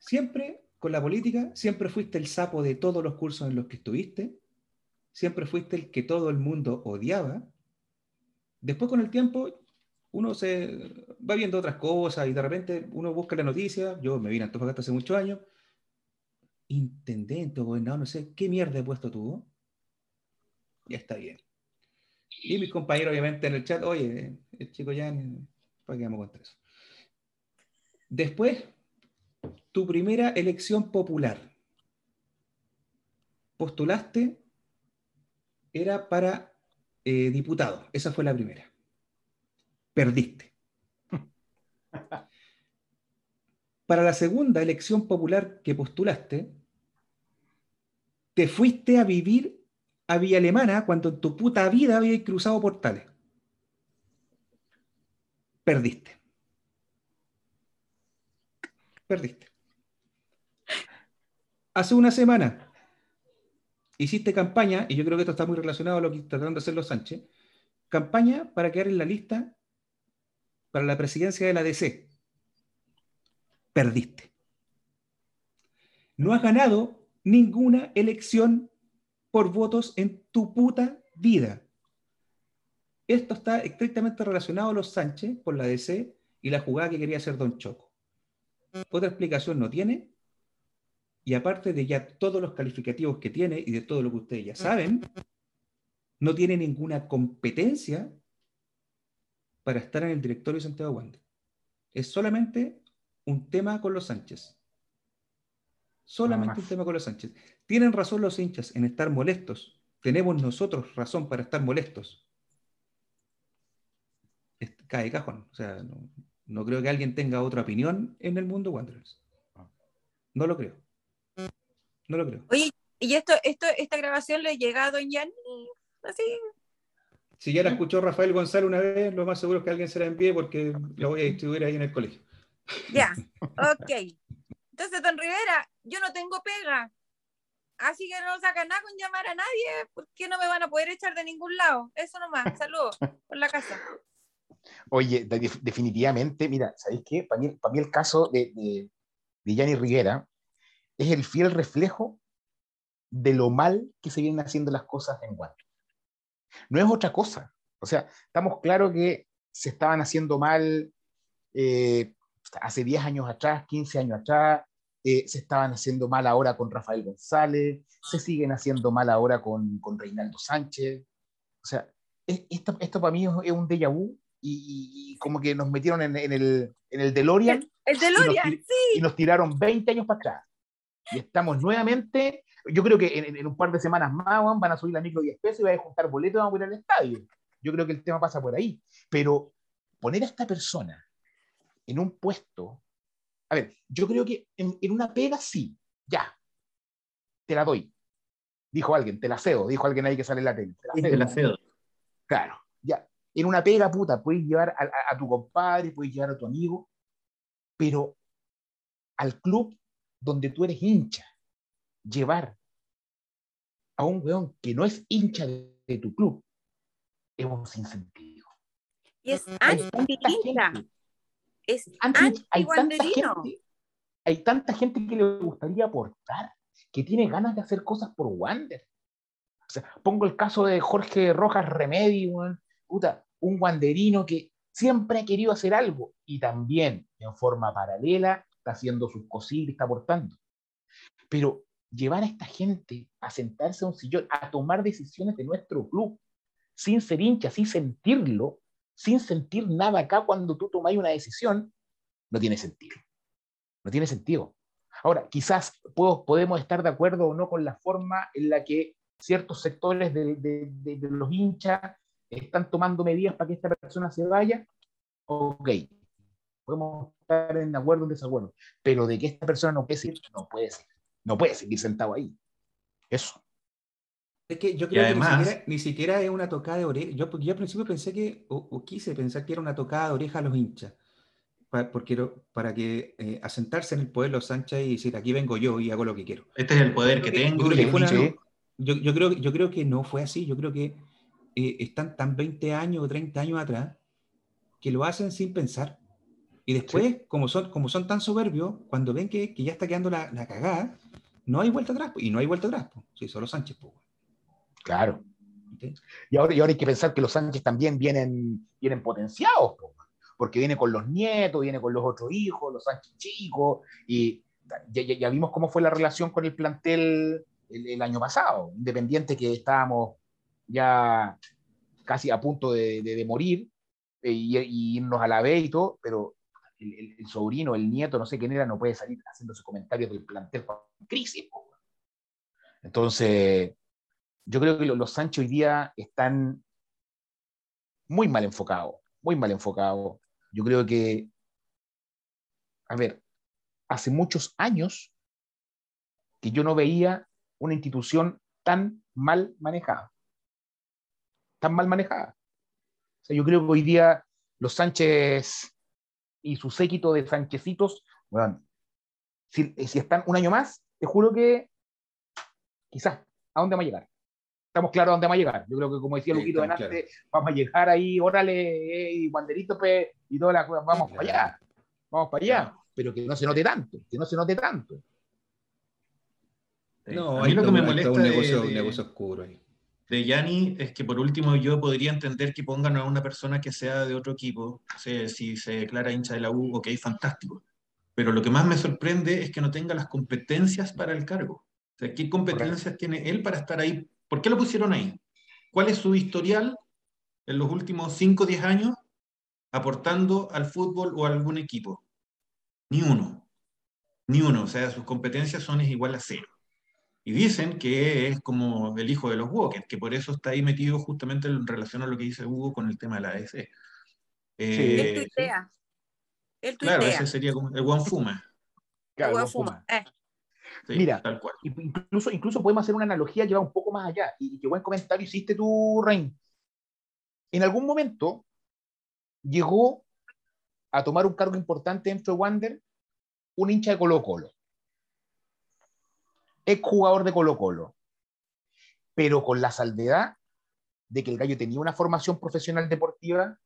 siempre con la política, siempre fuiste el sapo de todos los cursos en los que estuviste, siempre fuiste el que todo el mundo odiaba. Después con el tiempo uno se va viendo otras cosas y de repente uno busca la noticia, yo me vine a Antofagasta hace muchos años, intendente o gobernador, no sé, ¿qué mierda he puesto tú? Ya está bien. Y mis compañeros obviamente en el chat, oye, el chico ya ¿Para qué vamos contar eso? Después, tu primera elección popular. Postulaste, era para eh, diputado. Esa fue la primera. Perdiste. Para la segunda elección popular que postulaste, te fuiste a vivir a Villa Alemana cuando en tu puta vida habías cruzado portales. Perdiste. Perdiste. Hace una semana hiciste campaña, y yo creo que esto está muy relacionado a lo que trataron de hacer los Sánchez, campaña para quedar en la lista para la presidencia de la DC. Perdiste. No has ganado ninguna elección por votos en tu puta vida. Esto está estrictamente relacionado a los Sánchez por la DC y la jugada que quería hacer Don Choco. Otra explicación no tiene. Y aparte de ya todos los calificativos que tiene y de todo lo que ustedes ya saben, no tiene ninguna competencia para estar en el directorio de Santiago Wander. Es solamente un tema con los Sánchez. Solamente un tema con los Sánchez. Tienen razón los hinchas en estar molestos. Tenemos nosotros razón para estar molestos. Cae cajón. O sea, no, creo que alguien tenga otra opinión en el mundo Wanderers. No lo creo. No lo creo. Oye, ¿y esto, esto, esta grabación le llega a Don Yanni? Así, si ya la escuchó Rafael González una vez, lo más seguro es que alguien se la envíe porque la voy a distribuir ahí en el colegio. Ya, ok. Entonces, don Rivera, yo no tengo pega. Así que no saca nada con llamar a nadie, porque no me van a poder echar de ningún lado. Eso nomás. Saludos por la casa. Oye, definitivamente, mira, ¿sabéis qué? Para mí, para mí el caso de, de, de Gianni Rivera es el fiel reflejo de lo mal que se vienen haciendo las cosas en Guatemala. No es otra cosa. O sea, estamos claros que se estaban haciendo mal eh, hace 10 años atrás, 15 años atrás, eh, se estaban haciendo mal ahora con Rafael González, se siguen haciendo mal ahora con, con Reinaldo Sánchez. O sea, esto, esto para mí es un déjà vu y, como que nos metieron en, el, en el DeLorean. El, DeLorean, sí. Y nos tiraron 20 años para atrás. Y estamos nuevamente yo creo que en, un par de semanas más van a subir la micro 10 pesos y van a juntar boletos y vamos a ir al estadio. Yo creo que el tema pasa por ahí. Pero poner a esta persona en un puesto, a ver, yo creo que en, una pega sí, ya, te la doy. Dijo alguien, te la cedo, dijo alguien ahí que sale en la tele. Te la cedo. Claro, ya. En una pega, puta, puedes llevar a tu compadre, puedes llevar a tu amigo, pero al club donde tú eres hincha, llevar a un weón que no es hincha de, tu club es un sinsentido. Y es anti-hincha. Es anti, hay, tanta gente, hay tanta gente que le gustaría aportar, que tiene ganas de hacer cosas por Wander. O sea, pongo el caso de Jorge Rojas Remedi, puta, un wanderino que siempre ha querido hacer algo y también en forma paralela está haciendo sus cositas y está aportando. Pero llevar a esta gente a sentarse a un sillón, a tomar decisiones de nuestro club, sin ser hincha, sin sentirlo, sin sentir nada acá cuando tú tomas una decisión, no tiene sentido. No tiene sentido. Ahora, quizás podemos estar de acuerdo o no con la forma en la que ciertos sectores de, los hinchas están tomando medidas para que esta persona se vaya. Ok, podemos estar en acuerdo o en desacuerdo, pero de que esta persona no puede ser, no puede. No puede seguir sentado ahí. Eso. Es que yo creo que ni siquiera, es una tocada de oreja. Yo, yo al principio pensé que, o, quise pensar que era una tocada de oreja a los hinchas. Para, porque, para que eh, asentarse en el poder los Sánchez y decir, aquí vengo yo y hago lo que quiero. Este es el poder que, tengo. Yo creo, yo, creo, que no fue así. Yo creo que eh, están tan 20 años o 30 años atrás que lo hacen sin pensar. Y después, como, son, como son tan soberbios, cuando ven que, que ya está quedando la, la, cagada, no hay vuelta atrás. Y no hay vuelta atrás. Sí, solo Sánchez. Claro. Y, ahora, y ahora hay que pensar que los Sánchez también vienen, vienen potenciados, porque viene con los nietos, viene con los otros hijos, los Sánchez chicos, y ya, ya, vimos cómo fue la relación con el plantel el, el, año pasado, independiente que estábamos ya casi a punto de, de, morir, eh, y, irnos a la B y todo, pero el, sobrino, el nieto, no sé quién era, no puede salir haciéndose comentarios del plantel en crisis. Entonces, yo creo que los, Sánchez hoy día están muy mal enfocados, muy mal enfocados. Yo creo que, a ver, hace muchos años que yo no veía una institución tan mal manejada. Tan mal manejada. O sea, yo creo que hoy día los Sánchez y su séquito de Sánchezitos, bueno, si, si están un año más, te juro que quizás, ¿a dónde vamos a llegar? Estamos claros a dónde vamos a llegar. Yo creo que, como decía Luquito antes, vamos a llegar ahí, órale, eh, y banderito y todas las cosas, vamos para allá, vamos para allá, pero que no se note tanto, que no se note tanto. No, a mí lo que me molesta un negocio, de, negocio oscuro ahí. De Yanni es que por último yo podría entender que pongan a una persona que sea de otro equipo, si se declara hincha de la U, ok, fantástico. Pero lo que más me sorprende es que no tenga las competencias para el cargo. O sea, ¿qué competencias tiene él para estar ahí? ¿Por qué lo pusieron ahí? ¿Cuál es su historial en los últimos 5 o 10 años aportando al fútbol o a algún equipo? Ni uno. Ni uno. O sea, sus competencias son igual a cero. Y dicen que es como el hijo de los Walkers, que por eso está ahí metido justamente en relación a lo que dice Hugo con el tema de la ADC. Eh, él tuitea. Claro, ese sería como el One Fuma. Claro, el Fuma. Eh. Mira, tal cual. Incluso, incluso podemos hacer una analogía que va un poco más allá. Y qué buen comentario hiciste tú, Rein. En algún momento llegó a tomar un cargo importante dentro de Wander un hincha de Colo Colo jugador de Colo Colo, pero con la salvedad de que el gallo tenía una formación profesional deportiva,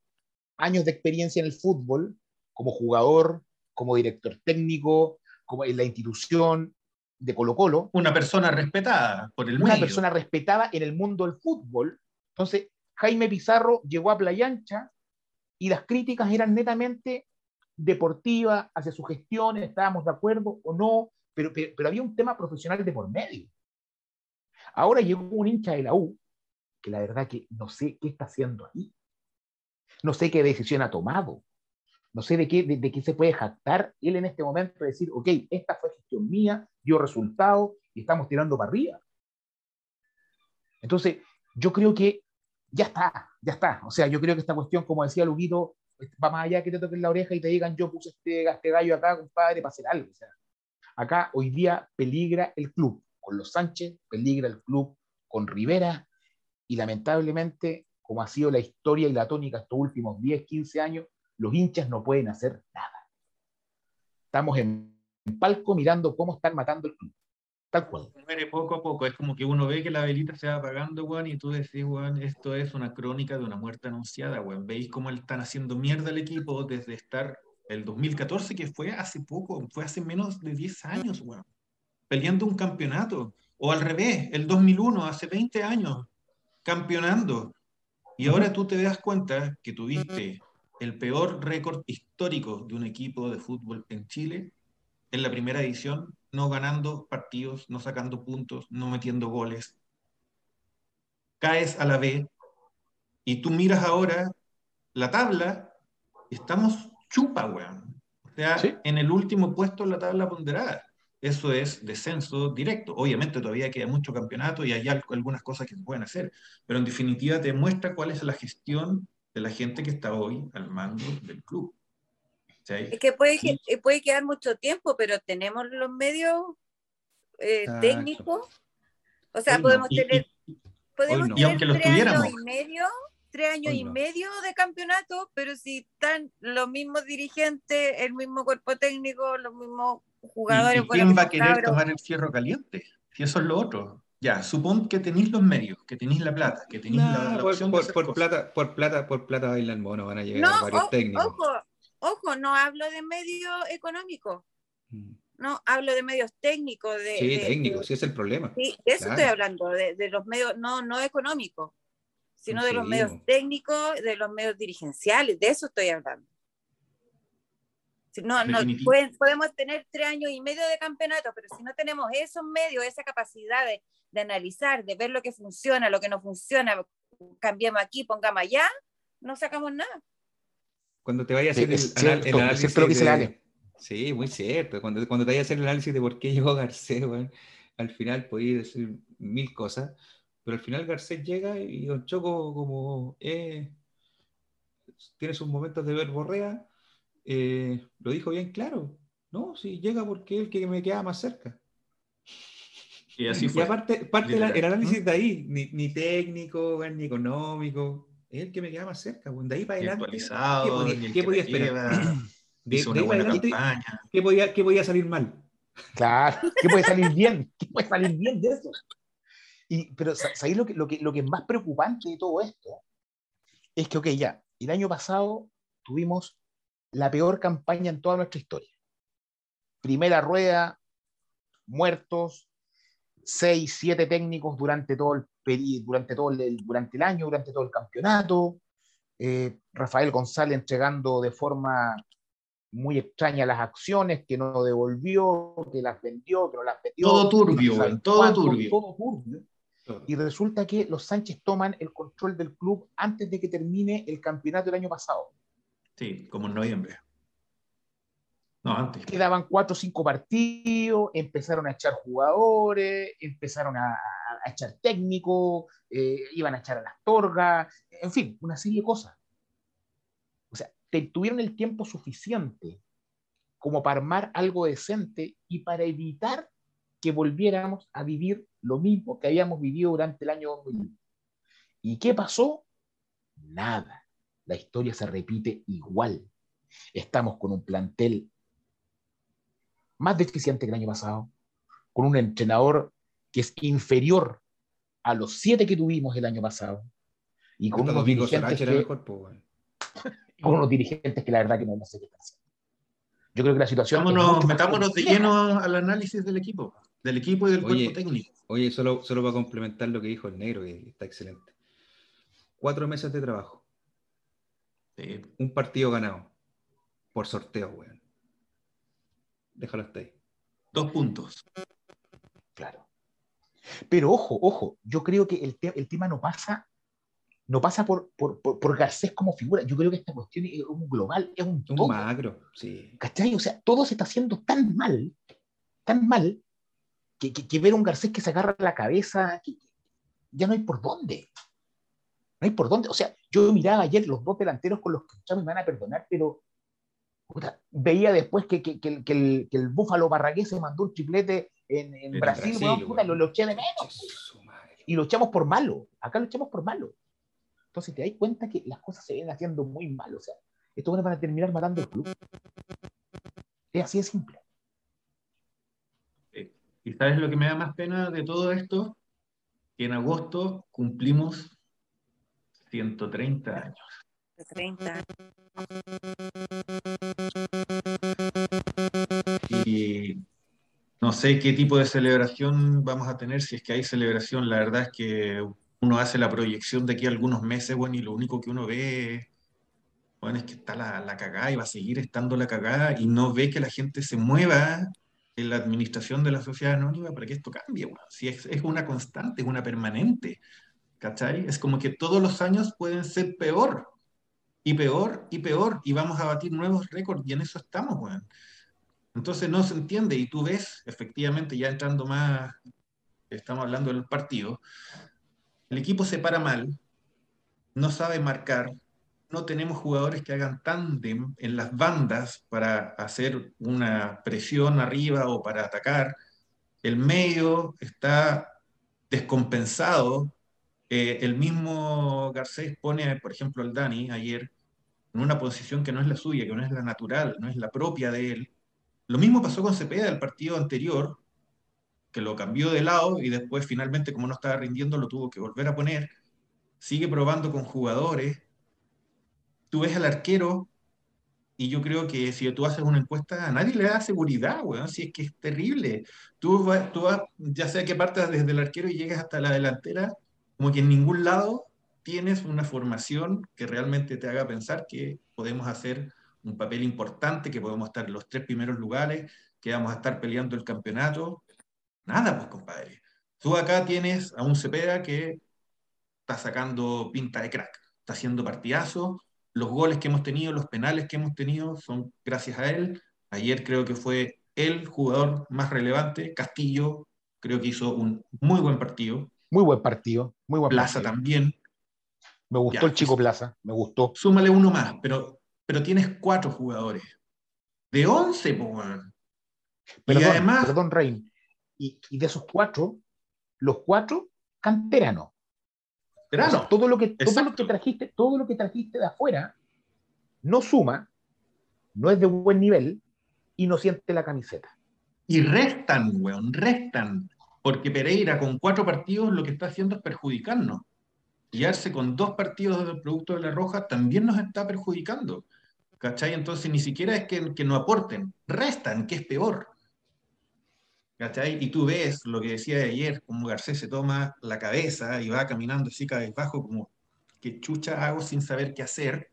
años de experiencia en el fútbol, como jugador, como director técnico, como en la institución de Colo Colo. Una persona respetada por el Una persona respetada en el mundo del fútbol. Entonces, Jaime Pizarro llegó a Playa Ancha y las críticas eran netamente deportivas hacia su gestión, estábamos de acuerdo o no, pero, pero, había un tema profesional de por medio. Ahora llegó un hincha de la U, que la verdad que no sé qué está haciendo ahí. No sé qué decisión ha tomado. No sé de qué, de, qué se puede jactar él en este momento de decir, ok, esta fue gestión mía, dio resultado y estamos tirando para arriba. Entonces, yo creo que ya está, ya está. O sea, yo creo que esta cuestión, como decía Luquito, va más allá que te toquen la oreja y te digan, yo puse este, este gallo acá, compadre, para hacer algo. Acá hoy día peligra el club con los Sánchez, peligra el club con Rivera y lamentablemente, como ha sido la historia y la tónica estos últimos 10, 15 años, los hinchas no pueden hacer nada. Estamos en palco mirando cómo están matando el club. Tal cual. Poco a poco, es como que uno ve que la velita se va apagando, Juan, y tú decís, Juan, esto es una crónica de una muerte anunciada, Juan. Veis cómo están haciendo mierda el equipo desde estar el 2014, que fue hace poco, fue hace menos de 10 años, weón. Peleando un campeonato. O al revés, el 2001, hace 20 años, campeonando. Y ahora tú te das cuenta que tuviste el peor récord histórico de un equipo de fútbol en Chile en la primera edición, no ganando partidos, no sacando puntos, no metiendo goles. Caes a la B y tú miras ahora la tabla, estamos chupa, weón. O sea, en el último puesto en la tabla ponderada. Eso es descenso directo. Obviamente todavía queda mucho campeonato y hay algunas cosas que se pueden hacer, pero en definitiva te muestra cuál es la gestión de la gente que está hoy al mando del club. Es que puede, puede quedar mucho tiempo, pero tenemos los medios eh, técnicos. O sea, podemos tener, podemos tener y aunque los tuviéramos, y medio tres años y medio de campeonato, pero si están los mismos dirigentes, el mismo cuerpo técnico, los mismos jugadores. ¿Y, quién va a querer tomar el fierro caliente? Si eso es lo otro. Ya, supón que tenéis los medios, que tenéis la plata, que tenéis la, por, opción por, por plata, por plata, por plata bailan mono, van a llegar a varios técnicos. Ojo, ojo, no hablo de medios económicos. Mm. No, hablo de medios técnicos. De, sí, técnicos, sí es el problema. Sí, de eso estoy hablando, de, de, los medios no, no económicos sino de los medios técnicos, de los medios dirigenciales, de eso estoy hablando. No, no podemos tener tres años y medio de campeonato, pero si no tenemos esos medios, esa capacidad de, de, analizar, de ver lo que funciona, lo que no funciona, cambiemos aquí, pongamos allá, no sacamos nada. Cuando te vaya a hacer el, análisis. lo que de, sí, muy cierto. Cuando, cuando te vaya a hacer el análisis de por qué llegó Garcés, al final podéis decir mil cosas, pero al final Garcés llega y Don Choco, como eh, tiene sus momentos de ver borrea, eh, lo dijo bien claro. No, si llega porque es el que me queda más cerca. Y así fue. Y aparte, parte el análisis de ahí, ni, ni técnico, ni económico, es el que me queda más cerca. De ahí para adelante. ¿Qué podía, esperar? De, ahí para adelante, ¿qué podía, ¿qué podía salir mal? Claro, ¿qué puede salir bien? ¿Qué puede salir bien de eso? Y, pero ¿sabéis lo que, lo, que, lo que es más preocupante de todo esto? Es que, ok, ya, el año pasado tuvimos la peor campaña en toda nuestra historia. Primera rueda, muertos, seis, siete técnicos durante todo el durante todo el, durante el año, durante todo el campeonato. Eh, Rafael González entregando de forma muy extraña las acciones, que no devolvió, que las vendió, que no las vendió. Todo turbio, todo turbio. Todo turbio. Y resulta que los Sánchez toman el control del club antes de que termine el campeonato del año pasado. Sí, como en noviembre. No, antes. Quedaban cuatro o cinco partidos, empezaron a echar jugadores, empezaron a, echar técnicos, eh, iban a echar a las torgas, en fin, una serie de cosas. O sea, tuvieron el tiempo suficiente como para armar algo decente y para evitar que volviéramos a vivir lo mismo que habíamos vivido durante el año 2000. ¿Y qué pasó? Nada. La historia se repite igual. Estamos con un plantel más deficiente que el año pasado, con un entrenador que es inferior a los siete que tuvimos el año pasado, y con unos, dirigentes que, con unos dirigentes que la verdad que no, sé qué están Yo creo que la situación... metámonos de lleno al análisis del equipo del equipo y del cuerpo técnico. Oye, solo, solo para complementar lo que dijo el negro, que está excelente. Cuatro meses de trabajo. Un partido ganado. Por sorteo, weón. Déjalo hasta ahí. Dos puntos. Claro. Pero ojo, ojo, yo creo que el, el tema no pasa, no pasa por, por, por, Garcés como figura. Yo creo que esta cuestión es un global, es un todo. Un macro, sí. ¿Cachai? O sea, todo se está haciendo tan mal, tan mal, que, ver un Garcés que se agarra la cabeza, ya no hay por dónde. No hay por dónde. O sea, yo miraba ayer los dos delanteros con los que me van a perdonar, pero veía después que, que, que, el, que el Búfalo Barragués se mandó un triplete en, en Brasil, lo, lo eché de menos. Y lo echamos por malo. Acá lo echamos por malo. Entonces te das cuenta que las cosas se ven haciendo muy mal. O sea, esto van a terminar matando el club. Es así de simple. ¿Y sabes lo que me da más pena de todo esto? Que en agosto cumplimos 130 años. 30 Y no sé qué tipo de celebración vamos a tener, si es que hay celebración. La verdad es que uno hace la proyección de aquí a algunos meses, bueno, y lo único que uno ve, bueno, es que está la, la cagada y va a seguir estando la cagada y no ve que la gente se mueva en la administración de la sociedad anónima para que esto cambie. Si es, es, una constante, es una permanente, ¿cachai? Es como que todos los años pueden ser peor, y peor, y peor, y vamos a batir nuevos récords, y en eso estamos, bueno. Entonces no se entiende, y tú ves, efectivamente, ya entrando más, estamos hablando del partido, el equipo se para mal, no sabe marcar, no tenemos jugadores que hagan tándem en las bandas para hacer una presión arriba o para atacar. El medio está descompensado. Eh, el mismo Garcés pone, por ejemplo, al Dani ayer en una posición que no es la suya, que no es la natural, no es la propia de él. Lo mismo pasó con Cepeda del partido anterior, que lo cambió de lado y después finalmente, como no estaba rindiendo, lo tuvo que volver a poner. Sigue probando con jugadores tú ves al arquero y yo creo que si tú haces una encuesta, a nadie le da seguridad, weón, si es que es terrible. Tú vas, tú ya sea que partas desde el arquero y llegues hasta la delantera, como que en ningún lado tienes una formación que realmente te haga pensar que podemos hacer un papel importante, que podemos estar en los tres primeros lugares, que vamos a estar peleando el campeonato. Nada, pues, compadre. Tú acá tienes a un Cepeda que está sacando pinta de crack, está haciendo partidazo, los goles que hemos tenido, los penales que hemos tenido, son gracias a él. Ayer creo que fue el jugador más relevante. Castillo creo que hizo un muy buen partido. Muy buen partido, muy buen Plaza también. Me gustó el chico Plaza, me gustó. Súmale uno más, pero, pero tienes cuatro jugadores. De once, pues, Perdón, y además, perdón, Rein. Y, de esos cuatro, los cuatro canteranos. todo, lo que, todo lo que trajiste, todo lo que trajiste de afuera no suma, no es de buen nivel y no siente la camiseta. Y restan, weón, restan. Porque Pereira con cuatro partidos lo que está haciendo es perjudicarnos. Arce con dos partidos del producto de la Roja también nos está perjudicando. ¿Cachai? Entonces ni siquiera es que, que no aporten, restan, que es peor. ¿Cachai? Y tú ves lo que decía de ayer, como Garcés se toma la cabeza y va caminando así bajo como que chucha hago sin saber qué hacer.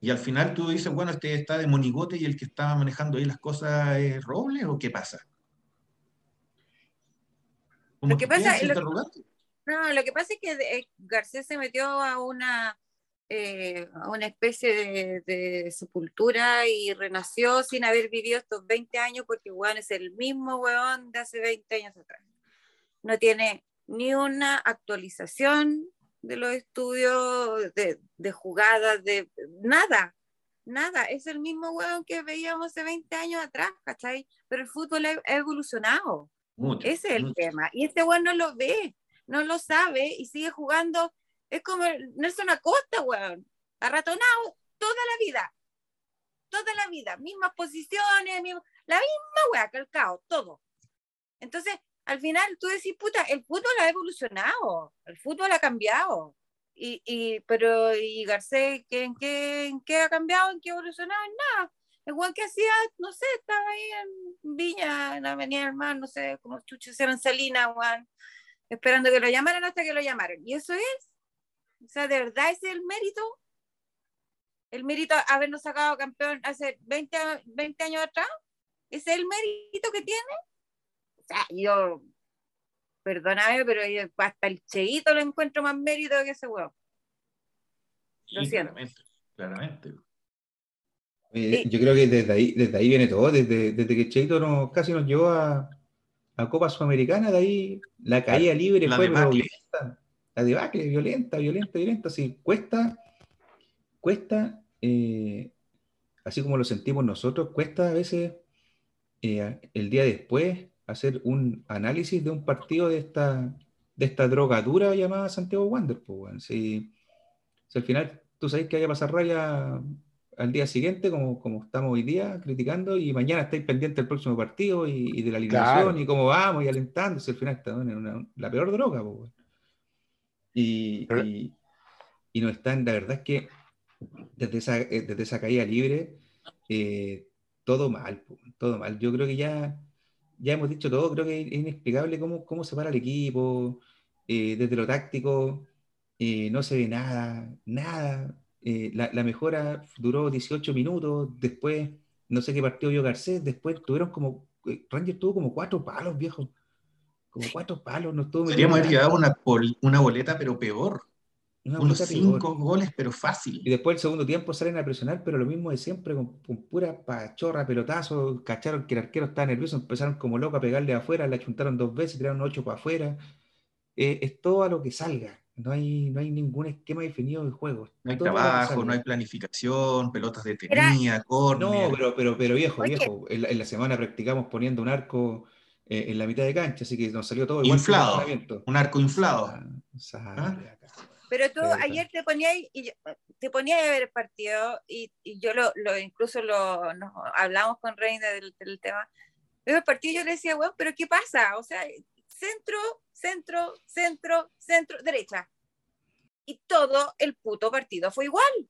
Y al final tú dices, bueno, este está de monigote y el que estaba manejando ahí las cosas es Robles o qué pasa? Lo que pasa, lo, no, lo que pasa es que eh, Garcés se metió a una eh, a una especie de, sepultura y renació sin haber vivido estos 20 años porque weón es el mismo weón de hace 20 años atrás. No tiene ni una actualización de los estudios de, de jugadas, de nada, nada. Es el mismo weón que veíamos hace 20 años atrás, ¿cachai? Pero el fútbol ha evolucionado. Ese es el tema. Y este weón no lo ve, no lo sabe y sigue jugando es como Nelson Acosta, weón. Arratonado toda la vida. Toda la vida. Mismas posiciones, la misma weá, calcado, todo. Entonces, al final tú decís, puta, el fútbol ha evolucionado, el fútbol ha cambiado. Y, y, pero, ¿y Garcés ¿en qué, en qué ha cambiado? ¿En qué ha evolucionado? En nada. El weón que hacía, no sé, estaba ahí en Viña, en la Avenida del Mar, no sé, como chuches eran Salinas, weón, esperando que lo llamaran hasta que lo llamaron. Y eso es o sea, ¿de verdad ese es el mérito? El mérito habernos sacado campeón hace 20, 20 años atrás. ¿Ese es el mérito que tiene? O sea, yo, perdóname, pero hasta el cheito lo encuentro más mérito que ese huevo. Lo siento. Claramente, Yo creo que desde ahí, desde ahí viene todo, desde, desde que Cheito nos, casi nos llevó a, a Copa Sudamericana, de ahí la caída libre fue la debacle, violenta, violenta, violenta, sí, cuesta, cuesta, eh, así como lo sentimos nosotros, cuesta a veces eh, el día después hacer un análisis de un partido de esta, de esta drogadura llamada Santiago Wander, pues, si, al final tú sabes que haya pasar raya al día siguiente, como, como estamos hoy día criticando, y mañana estáis pendientes del próximo partido y, de la alineación y cómo vamos y alentándose, al final está en la peor droga. Y, y, no están, la verdad es que desde esa, eh, desde esa caída libre, eh, todo mal, todo mal. Yo creo que ya, ya hemos dicho todo, creo que es inexplicable cómo, cómo se para el equipo, eh, desde lo táctico, no se ve nada, nada. La, la, mejora duró 18 minutos, después, no sé qué partido vio Garcés, después tuvieron como, Ranger tuvo como cuatro palos, viejo como cuatro palos, no estuvo. Podríamos haber llevado una, una boleta, pero peor. Unos cinco goles, pero fácil. Y después el segundo tiempo salen a presionar, pero lo mismo de siempre, con, pura pachorra, pelotazo. Cacharon que el arquero estaba nervioso, empezaron como loco a pegarle afuera, le achuntaron dos veces, tiraron ocho para afuera. Eh, es todo a lo que salga. No hay, no hay ningún esquema definido de juego. No hay trabajo, no hay planificación, pelotas de tenía, No, pero, pero, pero viejo, viejo. en la semana practicamos poniendo un arco eh, en la mitad de cancha, así que nos salió todo igual. Inflado, un arco inflado. ¿Ah? Pero tú ayer te ponías y te ponías a ver el partido y, y yo lo, lo, incluso lo hablamos con Reina del, del tema. El partido yo le decía, bueno, pero ¿qué pasa? O sea, centro, centro, centro, centro, derecha. Y todo el puto partido fue igual.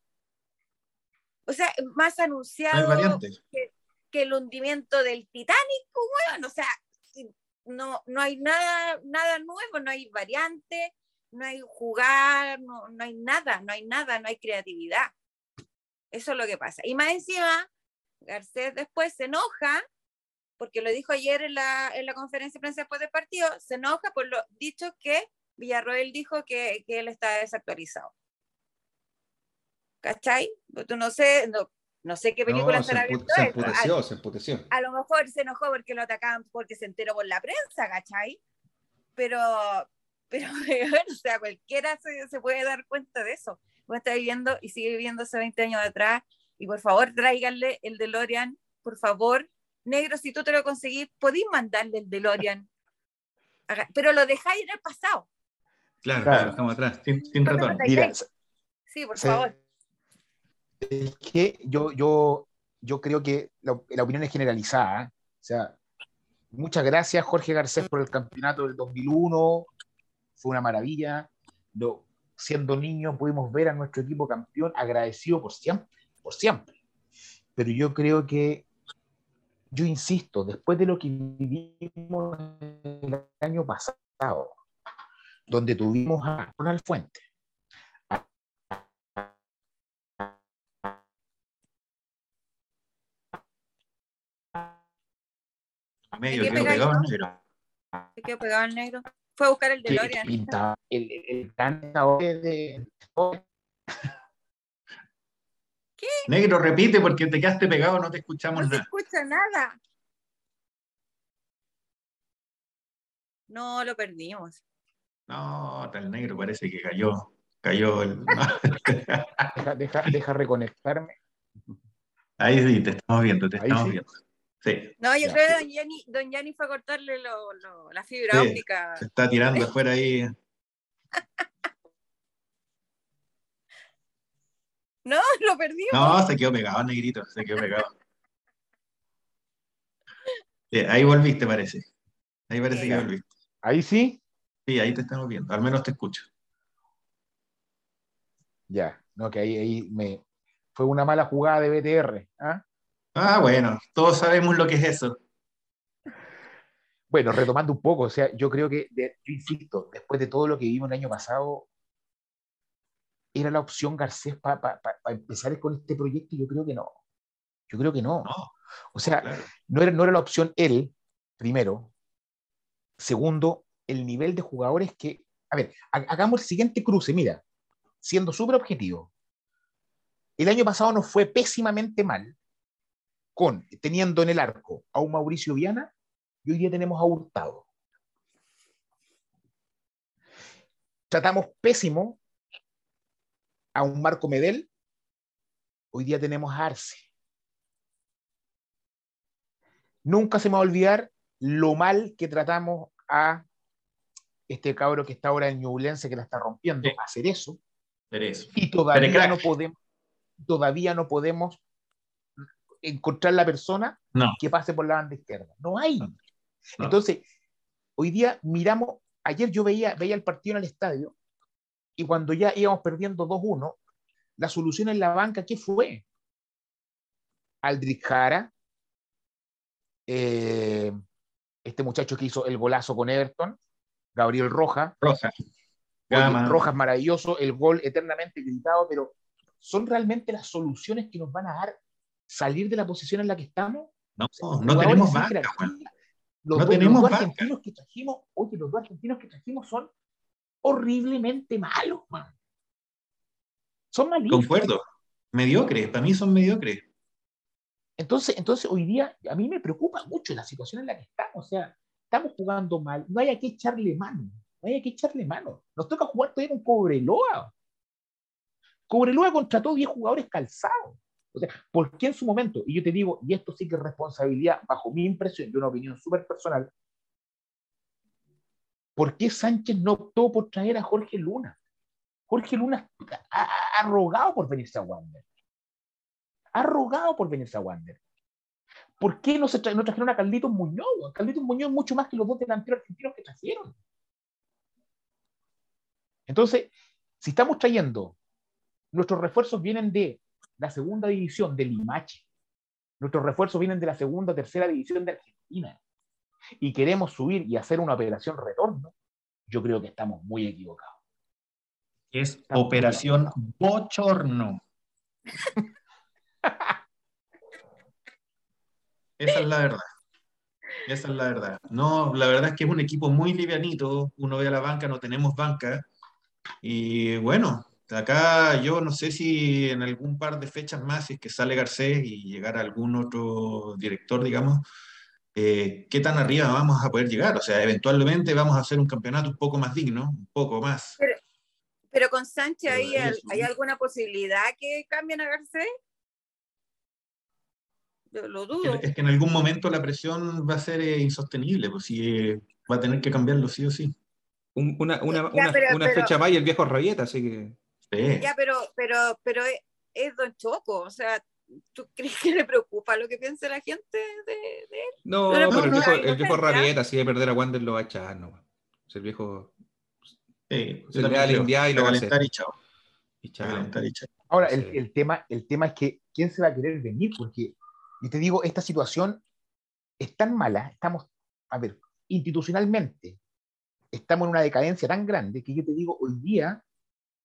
O sea, más anunciado que, que, el hundimiento del Titanic, bueno, o sea, no, no hay nada, nada nuevo, no hay variante, no hay jugar, no, no hay nada, no hay nada, no hay creatividad. Eso es lo que pasa. Y más encima, Garcés después se enoja, porque lo dijo ayer en la, en la conferencia de prensa después del partido, se enoja por lo dicho que Villarroel dijo que, que él está desactualizado. ¿Cachai? Tú no sé, no, no sé qué película No, estará viendo se él. emputeció, se emputeció. A, a lo mejor se enojó porque lo atacaban porque se enteró por la prensa, ¿cachai? Pero, pero o sea, cualquiera se, se puede dar cuenta de eso. Uno está viviendo y sigue viviendo hace 20 años atrás. Y por favor, tráiganle el DeLorean, por favor. Negro, si tú te lo conseguís, podéis mandarle el DeLorean. Pero lo dejáis en el pasado. Claro, Claro. claro, estamos atrás, sin, sin. Mira, Sí, por favor. es que yo, yo, yo creo que la, la opinión es generalizada. ¿eh? O sea, muchas gracias Jorge Garcés por el campeonato del 2001. Fue una maravilla. Lo, siendo niños pudimos ver a nuestro equipo campeón, agradecido por siempre, por siempre. Pero yo creo que, yo insisto, después de lo que vivimos el año pasado, donde tuvimos a Ronald Fuente, Medio ¿De qué quedó pega pegado yo? el negro. Se quedó pegado el negro. Fue a buscar el que DeLorean. pintaba el, el, el gran sabor de, Negro, repite porque te quedaste pegado, no te escuchamos No nada. escucha nada. No, lo perdimos. No, el negro parece que cayó. Cayó el. deja, deja, deja reconectarme. Ahí sí, te estamos viendo, te Ahí estamos sí. viendo. Sí, No, yo Ya. creo que don Yanni, don Yanni fue a cortarle lo- lo- la fibra Sí. óptica. se está tirando afuera ahí. No, lo perdimos. No, se quedó pegado, negrito, se quedó pegado. Sí, ahí volviste, parece. Ahí parece que Ya. volviste. Ahí sí, Sí, ahí te estamos viendo. Al menos te escucho. ya. No, que ahí, ahí me fue una mala jugada de BTR. ¿ah? Ah, bueno, todos sabemos lo que es eso. Bueno, retomando un poco, o sea, yo creo que, de- yo insisto, después de todo lo que vivimos el año pasado, ¿era la opción Garcés para empezar con este proyecto? Yo creo que no. Yo creo que no. No, O sea, claro. no era, no era la opción él, primero. Segundo, el nivel de jugadores que. A ver, ha- hagamos el siguiente cruce, mira, siendo súper objetivo. El año pasado nos fue pésimamente mal, con teniendo en el arco a un Mauricio Viana y hoy día tenemos a Hurtado. Tratamos pésimo a un Marco Medel, hoy día tenemos a Arce. Nunca se me va a olvidar lo mal que tratamos a este cabro que está ahora en Ñublense que la está rompiendo, Sí. hacer eso, y todavía no podemos, todavía no podemos encontrar la persona No. que pase por la banda izquierda. No hay. Entonces, hoy día miramos, ayer yo veía, veía el partido en el estadio, y cuando ya íbamos perdiendo 2-1, la solución en la banca, ¿qué fue? Aldrich Jara, eh, este muchacho que hizo el golazo con Everton, Gabriel Roja, Roja. Oye, Gama. Rojas maravilloso, el gol eternamente gritado, pero ¿son realmente las soluciones que nos van a dar salir de la posición en la que estamos? No, no Jugadores tenemos banca. Los, No dos- tenemos los dos banca. argentinos que trajimos, oye, los dos argentinos que trajimos son horriblemente malos, man. Son malísimos. Concuerdo. Mediocres, para mí son mediocres. Entonces, entonces, hoy día a mí me preocupa mucho la situación en la que estamos. O sea, estamos jugando mal, no hay a qué echarle mano. No hay a qué echarle mano. Nos toca jugar todavía con Cobreloa. Cobreloa contrató 10 jugadores calzados. O sea, ¿por qué en su momento? Y yo te digo, y esto sí que es responsabilidad, bajo mi impresión, y una opinión súper personal, ¿por qué Sánchez no optó por traer a Jorge Luna? Jorge Luna ha, ha- rogado por venirse a Wander. Ha rogado por venirse a Wander. ¿Por qué no, se tra- no trajeron a Carlitos Muñoz? Carlitos Muñoz mucho más que los dos delanteros argentinos que trajeron. Entonces, si estamos trayendo, nuestros refuerzos vienen de la segunda división de Limache, nuestros refuerzos vienen de la segunda, tercera división de Argentina, y queremos subir y hacer una operación retorno, yo creo que estamos muy equivocados. Es Estamos Operación Bochorno. Esa es la verdad. Esa es la verdad. No, la verdad es que es un equipo muy livianito. Uno ve a la banca, no tenemos banca. Y bueno, acá yo no sé si en algún par de fechas más, si es que sale Garcés y llegar algún otro director, digamos, eh, ¿qué tan arriba vamos a poder llegar? O sea, eventualmente vamos a hacer un campeonato un poco más digno, un poco más. Pero, con Sánchez, ¿hay, ¿hay alguna posibilidad que cambien a Garcés? Lo dudo. Es que en algún momento la presión va a ser eh, insostenible, pues si eh, va a tener que cambiarlo sí o sí. una, una, una, fecha más y el viejo Rabieta, así que. Ya, pero, pero, pero es, Don Choco, o sea, ¿tú crees que le preocupa lo que piense la gente de, él? No, pero el viejo, el viejo Rabieta, si de perder a Wander, lo va a echar, ¿no? el viejo sí, se le da al India y lo va a hacer. Y chao. Y chao. Ahora, el, el, tema, el tema es que ¿quién se va a querer venir? Porque, y te digo, esta situación es tan mala, estamos, a ver, institucionalmente, estamos en una decadencia tan grande que yo te digo, hoy día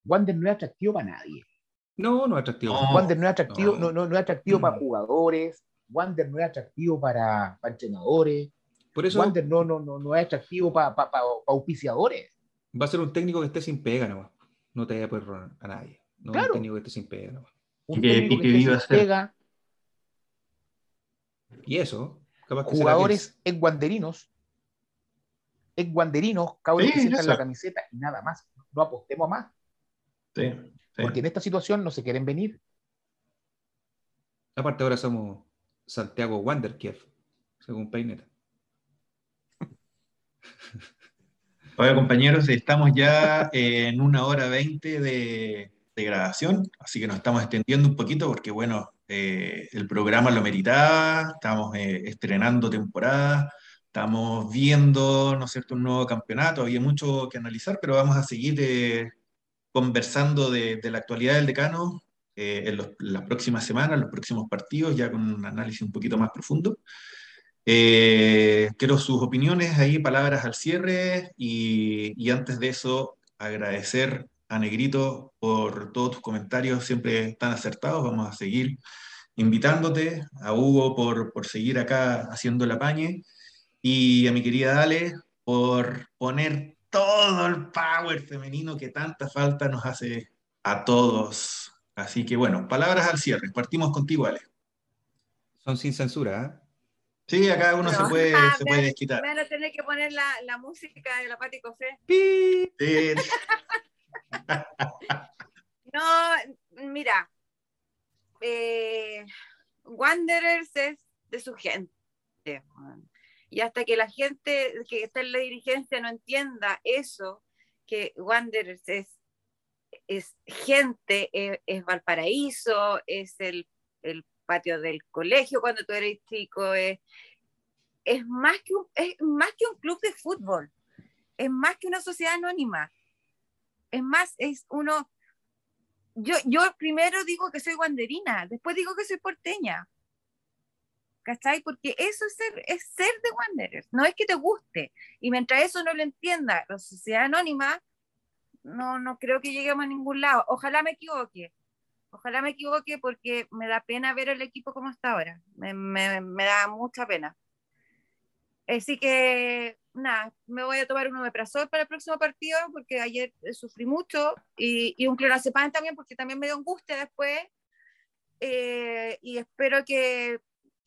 Wander no es atractivo para nadie. No, no es atractivo. Wander no es atractivo, no. No, no, es atractivo para mm. jugadores, Wander no es atractivo para, entrenadores, Por eso, Wander no, no, no, no es atractivo para auspiciadores. Va a ser un técnico que esté sin pega, no, no te vaya a poder a nadie. No claro. un técnico que esté sin pega. No. Un técnico que, esté sin pega. Y eso, capaz que jugadores en guanderinos, en guanderinos, cabros que sientan la camiseta y nada más. No apostemos más. Porque en esta situación no se quieren venir. Aparte ahora somos Santiago Wanderkiev, según Peinet. Hola compañeros, estamos ya en una hora veinte de, grabación, así que nos estamos extendiendo un poquito porque bueno, eh, el programa lo meritaba, estamos eh, estrenando temporada, estamos viendo, ¿no es cierto?, un nuevo campeonato, había mucho que analizar, pero vamos a seguir eh, conversando de, la actualidad del decano eh, en, las próximas semanas, los próximos partidos, ya con un análisis un poquito más profundo. Eh, quiero sus opiniones ahí, palabras al cierre y, antes de eso agradecer a Negrito por todos tus comentarios siempre tan acertados. Vamos a seguir invitándote, a Hugo por, por seguir acá haciendo la pañe y a mi querida Ale por poner todo el power femenino que tanta falta nos hace a todos. Así que bueno, palabras al cierre. Partimos contigo, Ale. Son sin censura, ¿eh? Sí, acá uno se puede, se puede desquitar. Van a tener que poner la, la música de la Pati Cofé. Sí. no, mira, eh, Wanderers es de su gente. Y hasta que la gente que está en la dirigencia no entienda eso, que Wanderers es, es gente, es, Valparaíso, es el, patio del colegio cuando tú eres chico, es, es, más que un, es más que un club de fútbol, es más que una sociedad anónima, es más, es uno... Yo, yo primero digo que soy wanderina, después digo que soy porteña, ¿cachai? Porque eso es ser, es ser de Wanderers, no es que te guste. Y mientras eso no lo entienda la sociedad anónima, no, no creo que lleguemos a ningún lado. Ojalá me equivoque, ojalá me equivoque porque me da pena ver el equipo como está ahora, me, me, me da mucha pena. Así que, nada, me voy a tomar un omeprazol para el próximo partido porque ayer sufrí mucho y, y un clorazepam también porque también me dio angustia después. Eh, y espero que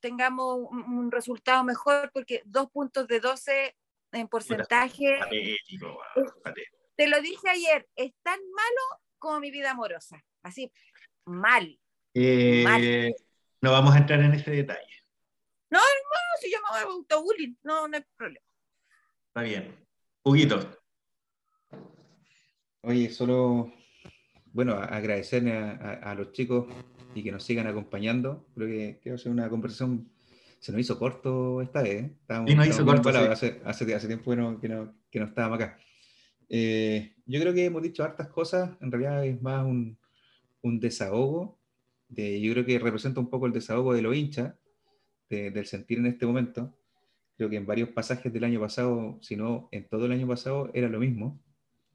tengamos un, resultado mejor, porque dos puntos de 12 en porcentaje. te lo dije ayer, es tan malo como mi vida amorosa. Así, mal. Eh, no vamos a entrar en ese detalle. No, no, si yo me voy a autobullying, no, no hay problema. Está bien. Huguito. Oye, solo, bueno, agradecerle a los chicos y que nos sigan acompañando. Creo que, que va a ser una conversación. Se nos hizo corto esta vez. ¿eh? Estábamos, nos hizo corto. Hace, hace, hace, tiempo que no, que no, que no estábamos acá. Eh, yo creo que hemos dicho hartas cosas. En realidad es más un, un desahogo. De, yo creo que representa un poco el desahogo de los hinchas, del sentir en este momento. Creo que en varios pasajes del año pasado, si no en todo el año pasado, era lo mismo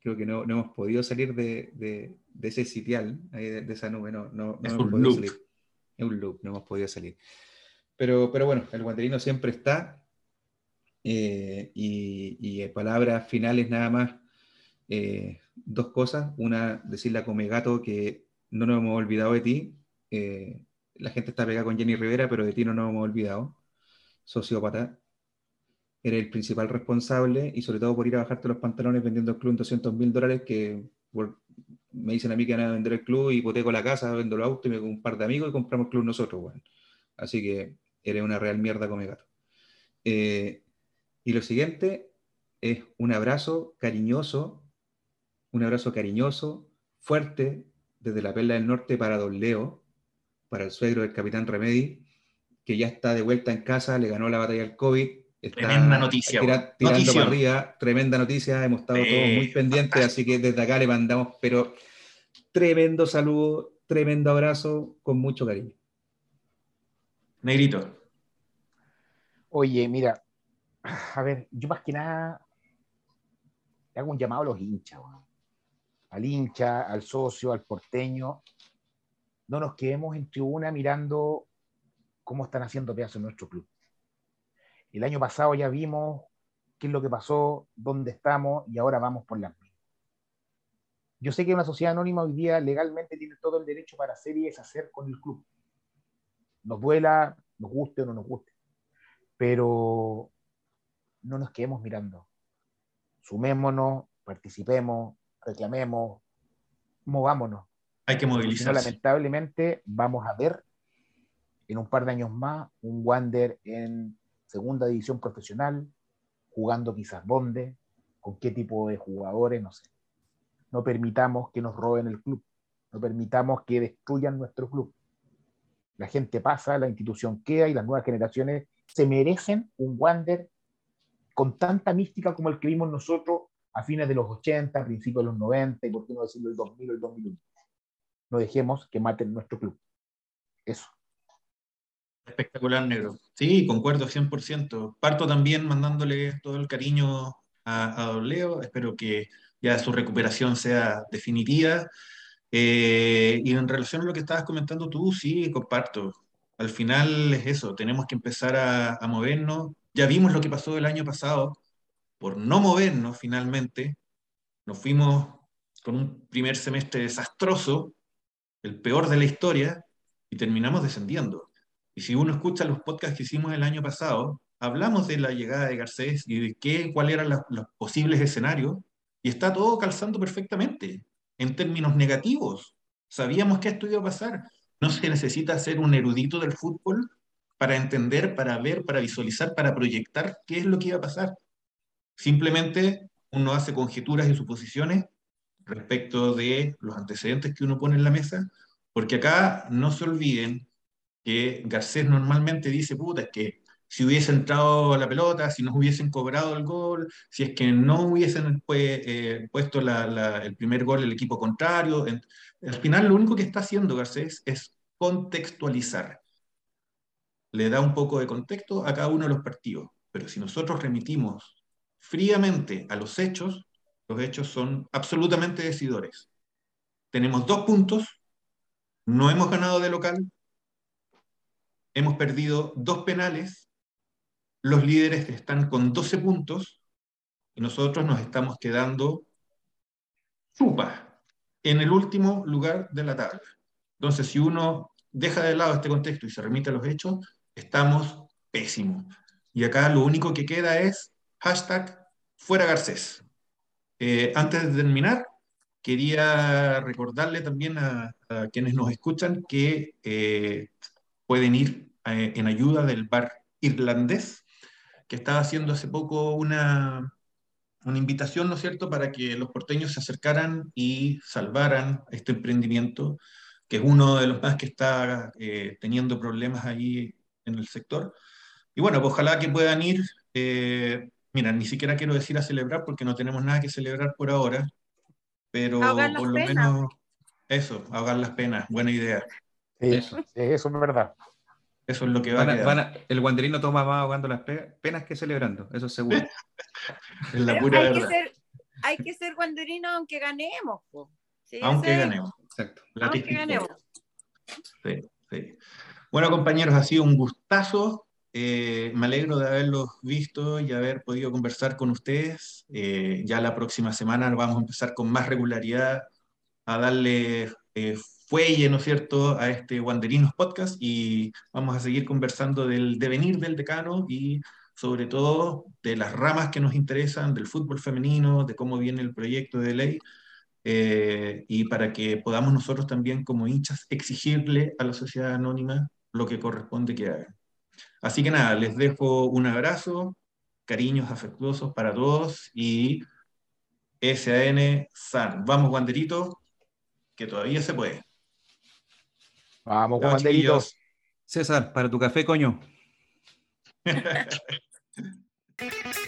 creo que no, no hemos podido salir de, de, de ese sitial, de, de, esa nube, no, no, no hemos podido salir. Es un loop, no hemos podido salir. Pero, pero bueno, el guanterino siempre está. Eh, y, y, palabras finales nada más. eh, dos cosas. Una, decirle a Comegato que no nos hemos olvidado de ti. Eh, la gente está pegada con Jenny Rivera, pero de ti no nos hemos olvidado. Sociópata. Eres el principal responsable y sobre todo por ir a bajarte los pantalones vendiendo el club en 200 mil dólares que me dicen a mí que van a vender el club, hipoteco la casa, vendo el auto y me con un par de amigos y compramos el club nosotros, bueno. Así que eres una real mierda come gato. Eh, y lo siguiente es un abrazo cariñoso, un abrazo cariñoso, fuerte, desde la Perla del Norte para Don Leo, para el suegro del capitán Remedi, que ya está de vuelta en casa, le ganó la batalla al COVID. Tremenda noticia. tirando para arriba, tremenda noticia, hemos estado todos muy pendientes, así que desde acá le mandamos, pero tremendo saludo, tremendo abrazo, con mucho cariño. Negrito. Oye, mira, a ver, yo más que nada le hago un llamado a los hinchas, al hincha, al socio, al porteño. No nos quedemos en tribuna mirando cómo están haciendo pedazos en nuestro club. El año pasado ya vimos qué es lo que pasó, dónde estamos y ahora vamos por la Yo sé que una sociedad anónima hoy día legalmente tiene todo el derecho para hacer y deshacer con el club. Nos duela, nos guste o no nos guste. Pero no nos quedemos mirando. Sumémonos, participemos, reclamemos, movámonos. Hay que movilizarse. lamentablemente vamos a ver en un par de años más un Wander en segunda división profesional, jugando quizás dónde, con qué tipo de jugadores, no sé. No permitamos que nos roben el club, no permitamos que destruyan nuestro club. La gente pasa, la institución queda y las nuevas generaciones se merecen un Wander con tanta mística como el que vimos nosotros a fines de los 80, principios de los 90 y por qué no decirlo el 2000 o el 2001. No dejemos que maten nuestro club. Eso. Espectacular, negro. Sí, concuerdo 100%. Parto también mandándole todo el cariño a, a Don Leo. Espero que ya su recuperación sea definitiva. Eh, y en relación a lo que estabas comentando tú, sí, comparto. Al final es eso, tenemos que empezar a, a movernos. Ya vimos lo que pasó el año pasado, por no movernos finalmente, nos fuimos con un primer semestre desastroso, el peor de la historia, y terminamos descendiendo. Y si uno escucha los podcasts que hicimos el año pasado, hablamos de la llegada de Garcés y de qué, cuáles eran los posibles escenarios, y está todo calzando perfectamente, en términos negativos. Sabíamos que esto iba a pasar. No se necesita ser un erudito del fútbol para entender, para ver, para visualizar, para proyectar qué es lo que iba a pasar. Simplemente uno hace conjeturas y suposiciones respecto de los antecedentes que uno pone en la mesa, porque acá no se olviden que Garcés normalmente dice, puta, es que si hubiese entrado la pelota, si nos hubiesen cobrado el gol, si es que no hubiesen pues, eh, puesto el primer gol el equipo contrario. al final lo único que está haciendo Garcés es contextualizar. Le da un poco de contexto a cada uno de los partidos, pero si nosotros remitimos fríamente a los hechos, los hechos son absolutamente decidores. Tenemos dos puntos, no hemos ganado de local, hemos perdido dos penales, los líderes están con 12 puntos y nosotros nos estamos quedando chupa en el último lugar de la tabla. Entonces, si uno deja de lado este contexto y se remite a los hechos, estamos pésimos. Y acá lo único que queda es hashtag fuera Garcés. Eh, antes de terminar, quería recordarle también a, quienes nos escuchan que eh, pueden ir eh, en ayuda del bar irlandés, que estaba haciendo hace poco una, una invitación, ¿no es cierto?, para que los porteños se acercaran y salvaran este emprendimiento, que es uno de los más que está teniendo problemas ahí en el sector. Y bueno, pues ojalá que puedan ir. Mira, ni siquiera quiero decir a celebrar porque no tenemos nada que celebrar por ahora, pero por lo menos eso, ahogar las penas, buena idea. Eso. eso es verdad. Eso es lo que va a, quedar. el guanderino toma más ahogando las penas que celebrando, eso es seguro. es la pura hay verdad. Que ser, hay que ser guanderino aunque ganemos. aunque ganemos. Exacto. aunque ganemos. Sí, sí. Bueno, compañeros, ha sido un gustazo eh, me alegro de haberlos visto y haber podido conversar con ustedes. Eh, ya la próxima semana vamos a empezar con más regularidad a darle eh, fuelle, ¿no es cierto?, a este Wanderinos Podcast y vamos a seguir conversando del devenir del decano y sobre todo de las ramas que nos interesan, del fútbol femenino, de cómo viene el proyecto de ley. Eh, y para que podamos nosotros también como hinchas exigirle a la sociedad anónima lo que corresponde que haga. Así que nada, les dejo un abrazo, cariños afectuosos para todos y SAN San. Vamos, Wanderito, que todavía se puede. Vamos, Juan Banderitos. César, para tu café, coño.